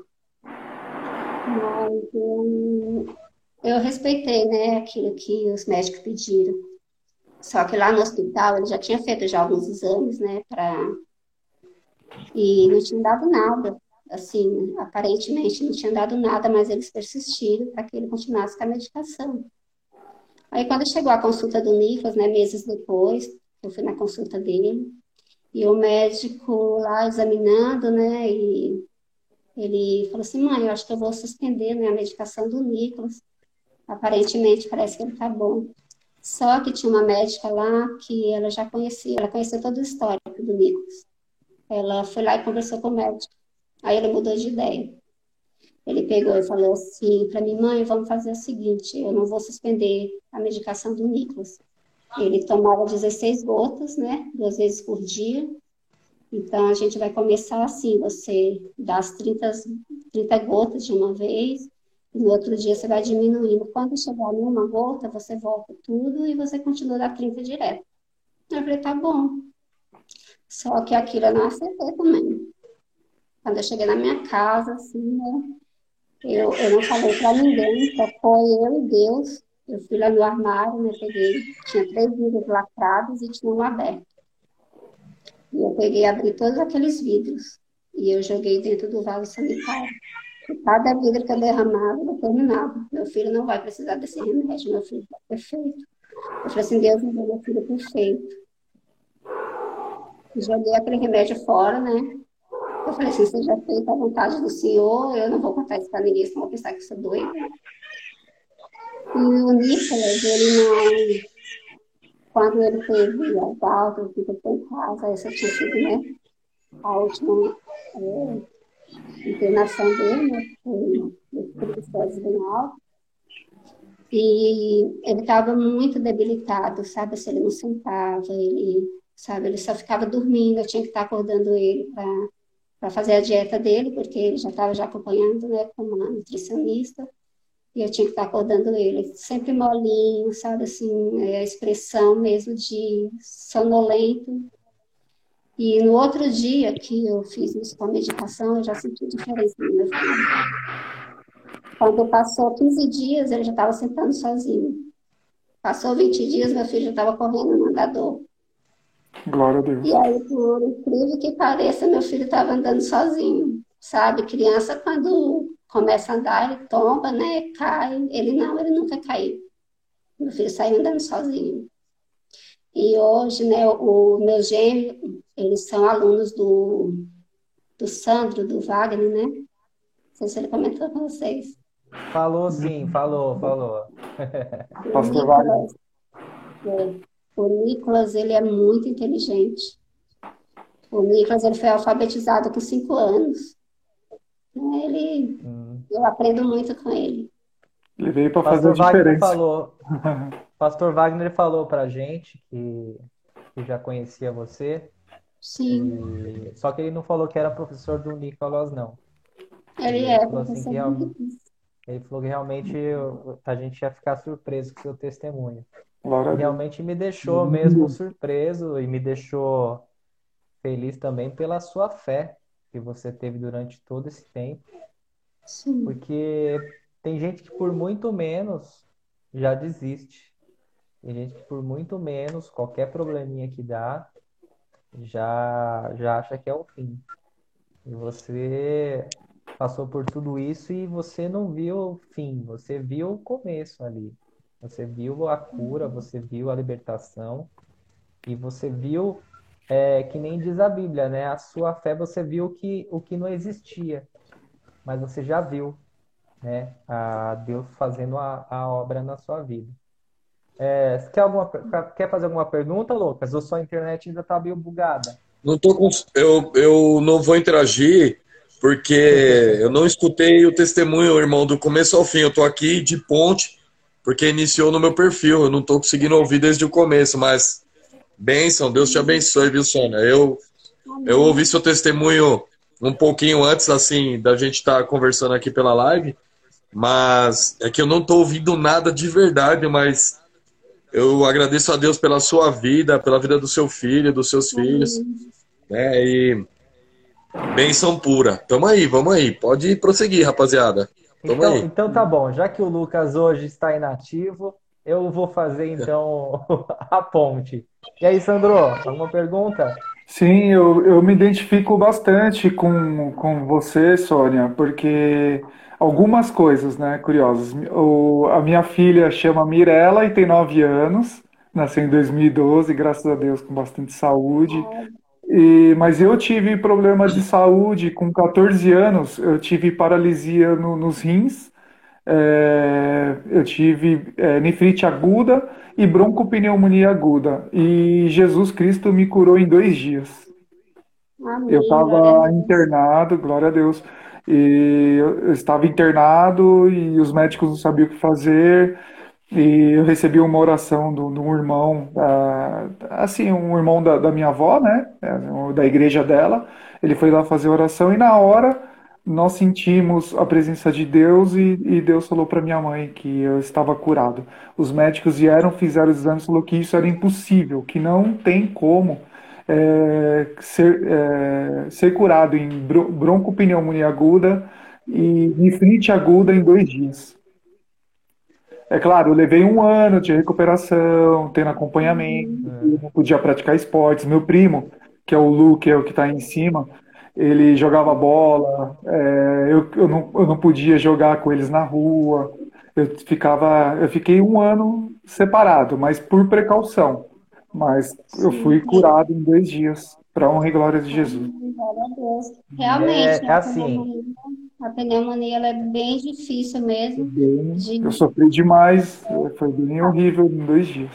Mas eu, eu respeitei, né, aquilo que os médicos pediram. Só que lá no hospital ele já tinha feito já alguns exames, né, para e não tinha dado nada assim, aparentemente não tinha dado nada, mas eles persistiram para que ele continuasse com a medicação. Aí quando chegou a consulta do Nicolas, né, meses depois, eu fui na consulta dele, e o médico lá examinando, né, e ele falou assim, mãe, eu acho que eu vou suspender né, a medicação do Nicolas. Aparentemente parece que ele tá bom. Só que tinha uma médica lá que ela já conhecia, ela conhecia todo o histórico do Nicolas. Ela foi lá e conversou com o médico. Aí ele mudou de ideia. Ele pegou e falou assim para mim, mãe, vamos fazer o seguinte, eu não vou suspender a medicação do Nicolas. Ele tomava 16 gotas, né, duas vezes por dia. Então, a gente vai começar assim, você dá as 30, 30 gotas de uma vez, e no outro dia você vai diminuindo. Quando chegar em uma gota, você volta tudo e você continua da 30 direto. Eu falei, tá bom. Só que aquilo eu não acertei também. Quando eu cheguei na minha casa, assim, né? Eu, eu não falei para ninguém, só foi eu e Deus. Eu fui lá no armário, né? Peguei, tinha três vidros lacrados e tinha um aberto. E eu peguei, abri todos aqueles vidros e eu joguei dentro do vaso sanitário. E cada vidro que eu derramava, eu terminava. Meu filho não vai precisar desse remédio, meu filho está perfeito. Eu falei assim, Deus me deu meu filho perfeito. Joguei aquele remédio fora, né? Eu falei assim, já fez a vontade do Senhor, eu não vou contar isso para ninguém, senão vou pensar que sou doida. E o Nicolas, ele não... Quando ele teve altas, que foi em casa, essa tinha sido, né, a última é, internação dele, né, foi triglicérides bem. E ele estava muito debilitado, sabe? Se ele não sentava, ele, sabe? Ele só ficava dormindo, eu tinha que estar acordando ele para fazer a dieta dele, porque ele já estava já acompanhando, né, como uma nutricionista, e eu tinha que estar acordando ele, sempre molinho, sabe, assim, é a expressão mesmo de sonolento. E no outro dia que eu fiz isso com a meditação, eu já senti diferença no meu filho. Quando passou 15 dias, ele já estava sentando sozinho. Passou 20 dias, meu filho já estava correndo no andador. Glória a Deus. E aí, por incrível que pareça, meu filho estava andando sozinho, sabe? Criança, quando começa a andar, ele tomba, né? Cai. Ele não, ele nunca caiu. Meu filho saiu andando sozinho. E hoje, né, o, o meu gêmeo, eles são alunos do, do Sandro, do Wagner, né? Não sei se ele comentou com vocês. Falou sim, falou, falou. É. O Nicolas, ele é muito inteligente. O Nicolas, ele foi alfabetizado com cinco anos. Ele, hum. eu aprendo muito com ele. Ele veio para fazer a diferença. Falou, Pastor Wagner falou para gente que, que já conhecia você. Sim. E... Só que ele não falou que era professor do Nicolas, não. Ele, ele é assim professor assim Ele falou que realmente a gente ia ficar surpreso com seu testemunho. realmente me deixou mesmo surpreso e me deixou feliz também pela sua fé que você teve durante todo esse tempo. Sim. Porque tem gente que por muito menos já desiste. Tem gente que por muito menos, qualquer probleminha que dá, já, já acha que é o fim. E você passou por tudo isso e você não viu o fim, você viu o começo ali. Você viu a cura, você viu a libertação e você viu, é, que nem diz a Bíblia, né? A sua fé você viu que, o que não existia, mas você já viu, né? A Deus fazendo a, a obra na sua vida. É, quer, alguma, quer fazer alguma pergunta, Lucas? Ou sua internet ainda está meio bugada? Não tô com, eu, eu não vou interagir porque eu não escutei o testemunho, irmão, do começo ao fim. Eu tô aqui de ponte porque iniciou no meu perfil. Eu não tô conseguindo ouvir desde o começo, mas bênção, Deus te abençoe, viu, Sônia? Eu, eu ouvi seu testemunho um pouquinho antes, assim, da gente estar tá conversando aqui pela live, mas é que eu não tô ouvindo nada de verdade, mas eu agradeço a Deus pela sua vida, pela vida do seu filho, dos seus filhos, né? E benção pura. Tamo aí, vamos aí. Pode prosseguir, rapaziada. Tamo então, aí. então tá bom. Já que o Lucas hoje está inativo, eu vou fazer então a ponte. E aí, Sandro, alguma pergunta? Sim, eu, eu me identifico bastante com, com você, Sônia, porque algumas coisas, né, curiosas. O, a minha filha chama Mirella e tem nove anos, nasceu em 2012, graças a Deus, com bastante saúde. E, mas eu tive problemas de saúde com 14 anos, eu tive paralisia no, nos rins, é, eu tive é, nefrite aguda e broncopneumonia aguda. E Jesus Cristo me curou em dois dias. Amém. Eu estava internado, glória a Deus. E eu estava internado e os médicos não sabiam o que fazer. E eu recebi uma oração de um irmão, assim, um irmão da, da minha avó, né? É, da igreja dela. Ele foi lá fazer oração e na hora nós sentimos a presença de Deus e, e Deus falou para minha mãe que eu estava curado. Os médicos vieram, fizeram os exames, falou que isso era impossível, que não tem como é, ser, é, ser curado em broncopneumonia aguda e nefrite aguda em dois dias. É claro, eu levei um ano de recuperação, tendo acompanhamento, eu não podia praticar esportes. Meu primo, que é o Lu, que é o que está em cima, ele jogava bola, é, eu, eu, não, eu não podia jogar com eles na rua. Eu ficava, eu fiquei um ano separado, mas por precaução. Mas eu fui curado em dois dias, para honra e glória de Jesus. Glória a Deus. Realmente, É, é a assim. pneumonia, a pneumonia ela é bem difícil mesmo. Bem, de- eu sofri demais, foi bem horrível em dois dias.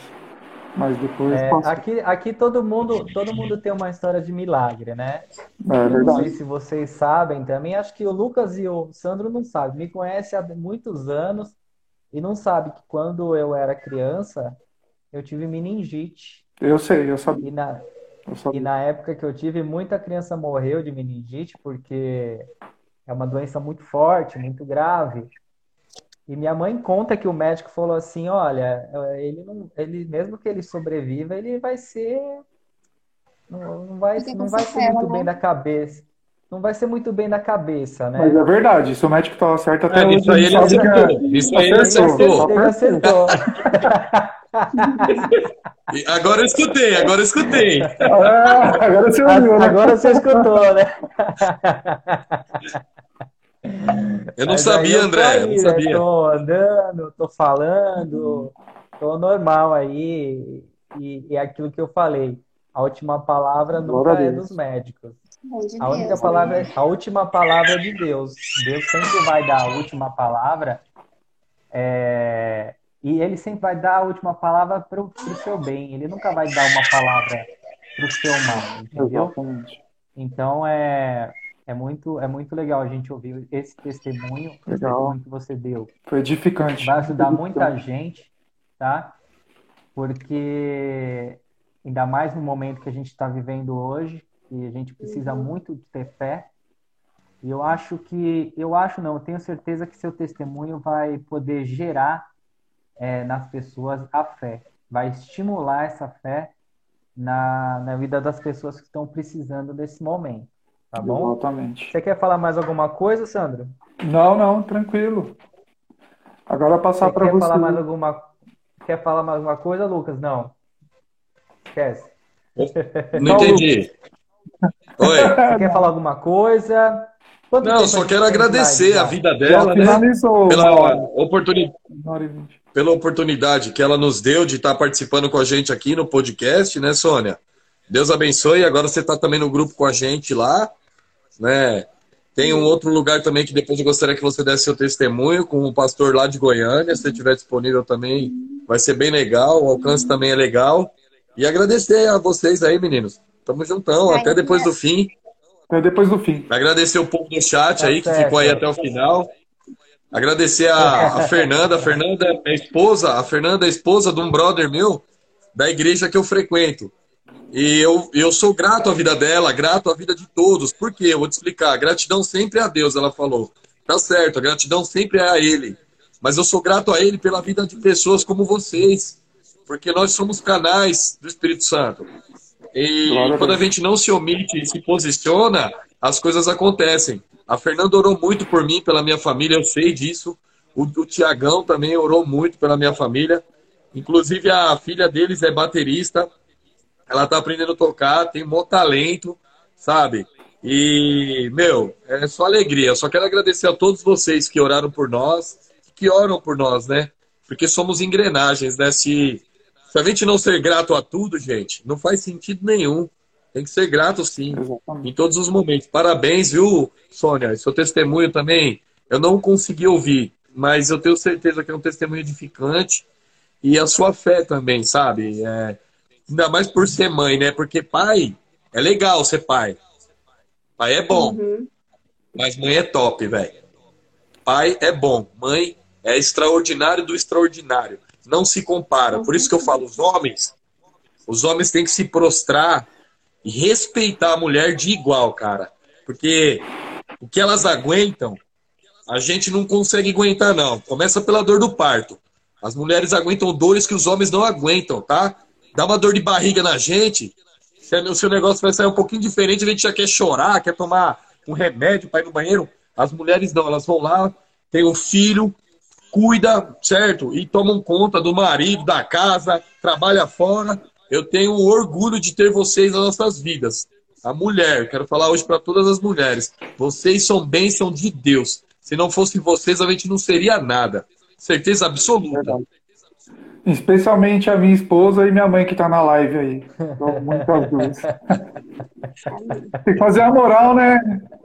Mas depois É, aqui, aqui todo mundo, todo mundo tem uma história de milagre, né? É não sei se vocês sabem também. Acho que o Lucas e o Sandro não sabem. Me conhecem há muitos anos e não sabe que quando eu era criança, eu tive meningite. Eu sei, eu sabia. E na, Eu e sabia. na época que eu tive, muita criança morreu de meningite porque é uma doença muito forte, muito grave. E minha mãe conta que o médico falou assim, olha, ele não, ele mesmo que ele sobreviva, ele vai ser não, não vai, não vai ser muito né? bem da cabeça. Não vai ser muito bem da cabeça, né? Mas é verdade, se o médico estava certo até É, hoje, isso aí ele sabe que é- acertou. Isso aí ele Acertou. acertou. Ele acertou. Agora eu escutei, agora eu escutei. Ah, agora você ouviu, né? Agora você escutou, né? Eu não Mas sabia, eu André, eu aí, não né? sabia. Tô andando, tô falando, tô normal aí. E, e é aquilo que eu falei, a última palavra nunca é dos médicos. De A única Deus, palavra, né? a última palavra é de Deus. Deus sempre vai dar a última palavra, é, e Ele sempre vai dar a última palavra para o seu bem. Ele nunca vai dar uma palavra para o seu mal, entendeu? Exatamente. Então é, é muito, é muito legal a gente ouvir esse testemunho, Legal. testemunho que você deu. Foi edificante. Vai ajudar muita gente, tá? Porque ainda mais no momento que a gente está vivendo hoje, e a gente precisa muito de ter fé. E eu acho que, eu acho não, eu tenho certeza que seu testemunho vai poder gerar é, nas pessoas a fé. vai estimular essa fé na, na vida das pessoas que estão precisando desse momento. Tá bom? Exatamente. Você quer falar mais alguma coisa, Sandro? Não, não, tranquilo. Agora passar para você. Quer falar mais alguma Quer falar mais alguma coisa, Lucas? Não. Esquece. Não entendi. Oi. Você quer falar alguma coisa? Quanto não, só quero agradecer a vida dela, né? Pela oportunidade, pela oportunidade que ela nos deu de estar participando com a gente aqui no podcast, né, Sônia? Deus abençoe. Agora você está também no grupo com a gente lá, né? Tem um outro lugar também que depois eu gostaria que você desse seu testemunho com o pastor lá de Goiânia, se estiver disponível também, vai ser bem legal. O alcance também é legal. E agradecer a vocês aí, meninos. Tamo juntão, até depois do fim. Até depois do fim. Agradecer o povo do chat aí, que ficou aí até o final. Agradecer a, a Fernanda. A Fernanda é esposa. A Fernanda é esposa de um brother meu da igreja que eu frequento. E eu, eu sou grato à vida dela, grato à vida de todos. Por quê? Eu vou te explicar. Gratidão sempre é a Deus, ela falou. Tá certo, a gratidão sempre é a Ele. Mas eu sou grato a Ele pela vida de pessoas como vocês. Porque nós somos canais do Espírito Santo. E claro, quando a gente não se omite e se posiciona, as coisas acontecem. A Fernanda orou muito por mim, pela minha família, eu sei disso. O, o Tiagão também orou muito pela minha família. Inclusive, a filha deles é baterista. Ela tá aprendendo a tocar, tem um talento, sabe? E, meu, é só alegria. Eu só quero agradecer a todos vocês que oraram por nós, que oram por nós, né? Porque somos engrenagens, né? Se se a gente não ser grato a tudo, gente, não faz sentido nenhum. Tem que ser grato, sim, Exatamente. em todos os momentos. Parabéns, viu, Sônia? Seu testemunho também, eu não consegui ouvir, mas eu tenho certeza que é um testemunho edificante. E a sua fé também, sabe? É, ainda mais por ser mãe, né? Porque pai, é legal ser pai. Pai é bom. Uhum. Mas mãe é top, velho. Pai é bom. Mãe é extraordinário do extraordinário não se compara. Por isso que eu falo, os homens, os homens têm que se prostrar e respeitar a mulher de igual, cara. Porque o que elas aguentam, a gente não consegue aguentar, não. Começa pela dor do parto. As mulheres aguentam dores que os homens não aguentam, tá? Dá uma dor de barriga na gente, se o seu negócio vai sair um pouquinho diferente, a gente já quer chorar, quer tomar um remédio para ir no banheiro. As mulheres não, elas vão lá, tem o filho, cuida, certo? E tomam conta do marido, da casa, trabalha fora. Eu tenho orgulho de ter vocês nas nossas vidas. A mulher, quero falar hoje para todas as mulheres. Vocês são bênção de Deus. Se não fosse vocês, a gente não seria nada. Certeza absoluta. Especialmente a minha esposa e minha mãe que está na live aí. Muitas duas. Tem que fazer a moral, né?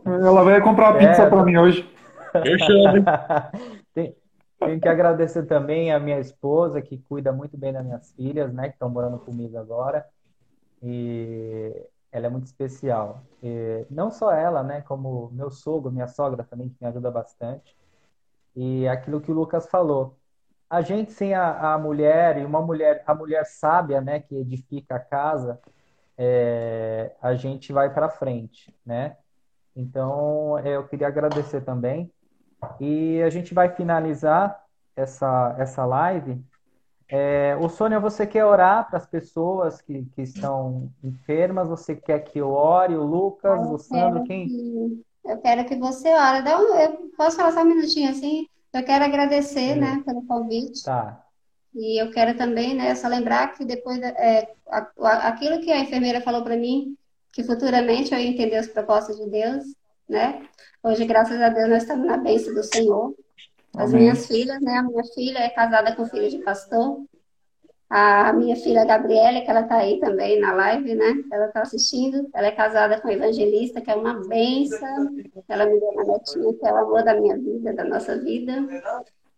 Ela vai comprar pizza é. para mim hoje. Fechando. Tenho que agradecer também a minha esposa, que cuida muito bem das minhas filhas, né, que estão morando comigo agora. E ela é muito especial. E não só ela, né, como meu sogro, minha sogra também, que me ajuda bastante. E aquilo que o Lucas falou. A gente sem a, a mulher, e uma mulher, a mulher sábia, né, que edifica a casa, é, a gente vai para frente, né? Então, eu queria agradecer também e a gente vai finalizar essa, essa live. É, o Sônia, você quer orar para as pessoas que, que estão enfermas? Você quer que eu ore? O Lucas, eu o Sandro, quem? Que, eu quero que você ore. Dá um, eu posso falar só um minutinho assim? Eu quero agradecer, Sim. né, pelo convite. Tá. E eu quero também, né, só lembrar que depois é, aquilo que a enfermeira falou para mim, que futuramente eu ia entender as propostas de Deus, né? Hoje, graças a Deus, nós estamos na bênção do Senhor. As Amém. minhas filhas, né? A minha filha é casada com filho de pastor. A minha filha Gabriela, que ela está aí também na live, né? Ela está assistindo. Ela é casada com um evangelista, que é uma benção. Ela me deu uma netinha, que é o amor da minha vida, da nossa vida.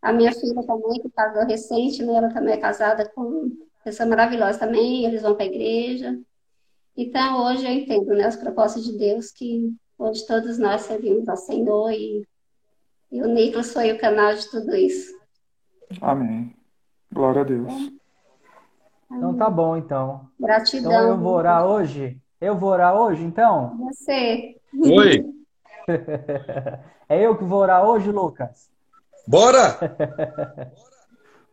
A minha filha também, que casou recente, né? Ela também é casada com uma pessoa maravilhosa também. Eles vão para a igreja. Então, hoje eu entendo, né? As propostas de Deus que onde todos nós servimos ao Senhor e, e o Nicolas foi o canal de tudo isso. Amém. Glória a Deus. Então tá bom, então. Gratidão. Então eu vou orar hoje? Eu vou orar hoje, então? Você. Oi. é eu que vou orar hoje, Lucas? Bora!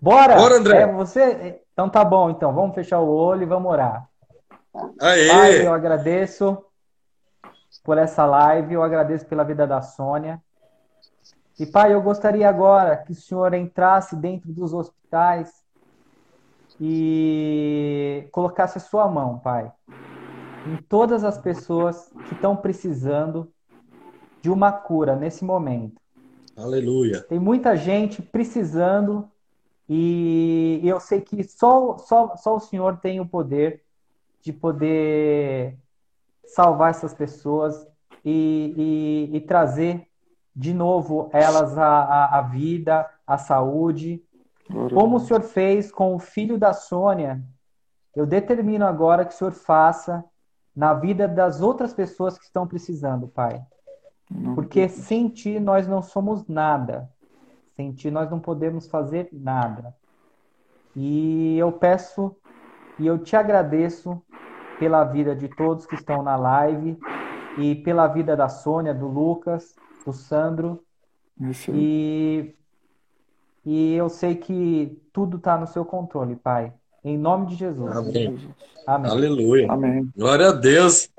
Bora! Bora, André! É você? Então tá bom, então. Vamos fechar o olho e vamos orar. Aê! Pai, eu agradeço por essa live, eu agradeço pela vida da Sônia. E, Pai, eu gostaria agora que o Senhor entrasse dentro dos hospitais e colocasse a sua mão, Pai, em todas as pessoas que estão precisando de uma cura nesse momento. Aleluia. Tem muita gente precisando e eu sei que só, só, só o Senhor tem o poder de poder salvar essas pessoas e, e, e trazer de novo elas à, vida, à saúde. Como o Senhor fez com o filho da Sônia, eu determino agora que o Senhor faça na vida das outras pessoas que estão precisando, Pai. Porque sem Ti nós não somos nada. Sem Ti nós não podemos fazer nada. E eu peço e eu te agradeço pela vida de todos que estão na live e pela vida da Sônia, do Lucas, do Sandro. E, e eu sei que tudo está no seu controle, Pai. Em nome de Jesus. Amém. Amém. Aleluia. Amém. Glória a Deus.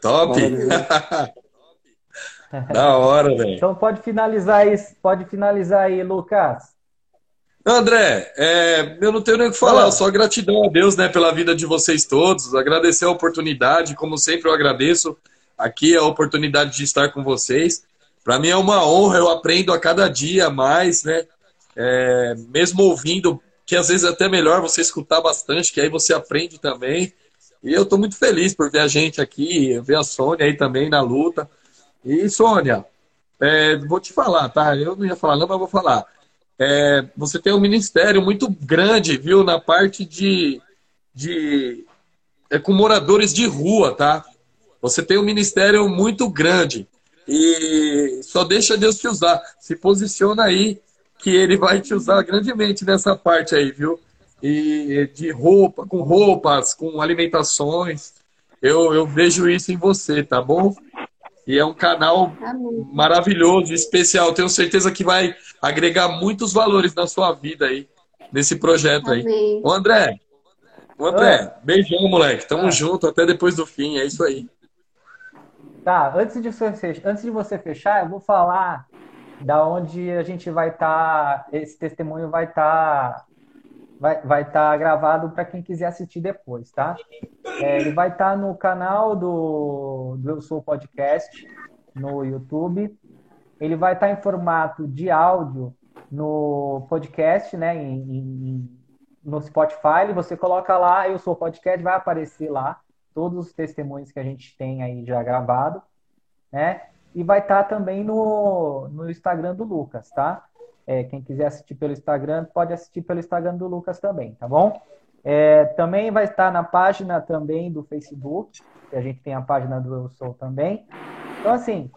Top. da hora, velho. Então pode finalizar aí, pode finalizar aí, Lucas. André, é, eu não tenho nem o que falar, só gratidão a Deus né, pela vida de vocês todos, agradecer a oportunidade, como sempre eu agradeço aqui a oportunidade de estar com vocês. Para mim é uma honra, eu aprendo a cada dia mais, né? É, mesmo ouvindo, que às vezes é até melhor você escutar bastante, que aí você aprende também. E eu estou muito feliz por ver a gente aqui, ver a Sônia aí também na luta. E Sônia, é, vou te falar, tá? Eu não ia falar não, mas vou falar. É, você tem um ministério muito grande, viu, na parte de, de é, com moradores de rua, tá? Você tem um ministério muito grande. E só deixa Deus te usar. Se posiciona aí, que Ele vai te usar grandemente nessa parte aí, viu? E de roupa, com roupas, com alimentações. Eu, eu vejo isso em você, tá bom? E é um canal Amém. maravilhoso, especial. Tenho certeza que vai agregar muitos valores na sua vida aí, nesse projeto Amém. aí. Ô André, ô André, beijão, moleque. Tamo ah. junto até depois do fim. É isso aí. Tá, antes de você fechar, antes de você fechar, eu vou falar da onde a gente vai estar, tá, esse testemunho vai estar tá, vai vai estar tá gravado para quem quiser assistir depois, tá? É, ele vai estar tá no canal do, do Eu Sou Podcast no YouTube. Ele vai estar tá em formato de áudio no podcast, né? Em, em, no Spotify. Você coloca lá, Eu Sou Podcast, vai aparecer lá todos os testemunhos que a gente tem aí já gravado, né? E vai estar tá também no, no Instagram do Lucas, tá? É, quem quiser assistir pelo Instagram, pode assistir pelo Instagram do Lucas também, tá bom? É, também vai estar na página também do Facebook, a gente tem a página do Eu Sou também. Então, assim,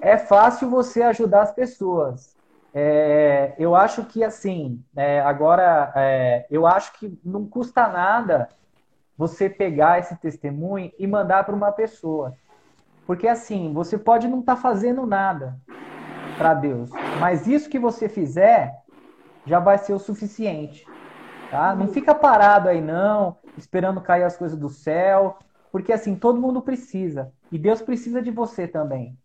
é fácil você ajudar as pessoas. É, eu acho que, assim, é, agora, é, eu acho que não custa nada você pegar esse testemunho e mandar para uma pessoa. Porque assim, você pode não estar tá fazendo nada para Deus, mas isso que você fizer já vai ser o suficiente. Tá? Não fica parado aí não, esperando cair as coisas do céu, porque assim, todo mundo precisa. E Deus precisa de você também,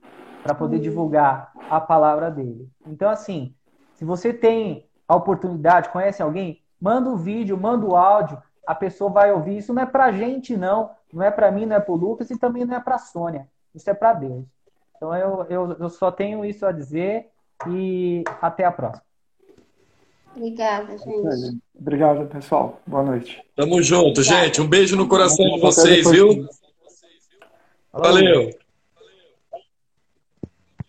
para poder divulgar a palavra dele. Então assim, se você tem a oportunidade, conhece alguém, manda o um vídeo, manda o um áudio, a pessoa vai ouvir. Isso não é pra gente, não. Não é para mim, não é pro Lucas e também não é pra Sônia. Isso é para Deus. Então eu, eu, eu só tenho isso a dizer e até a próxima. Obrigada, gente. Obrigado, pessoal. Boa noite. Tamo junto, gente. Um beijo no coração de vocês, viu? Valeu.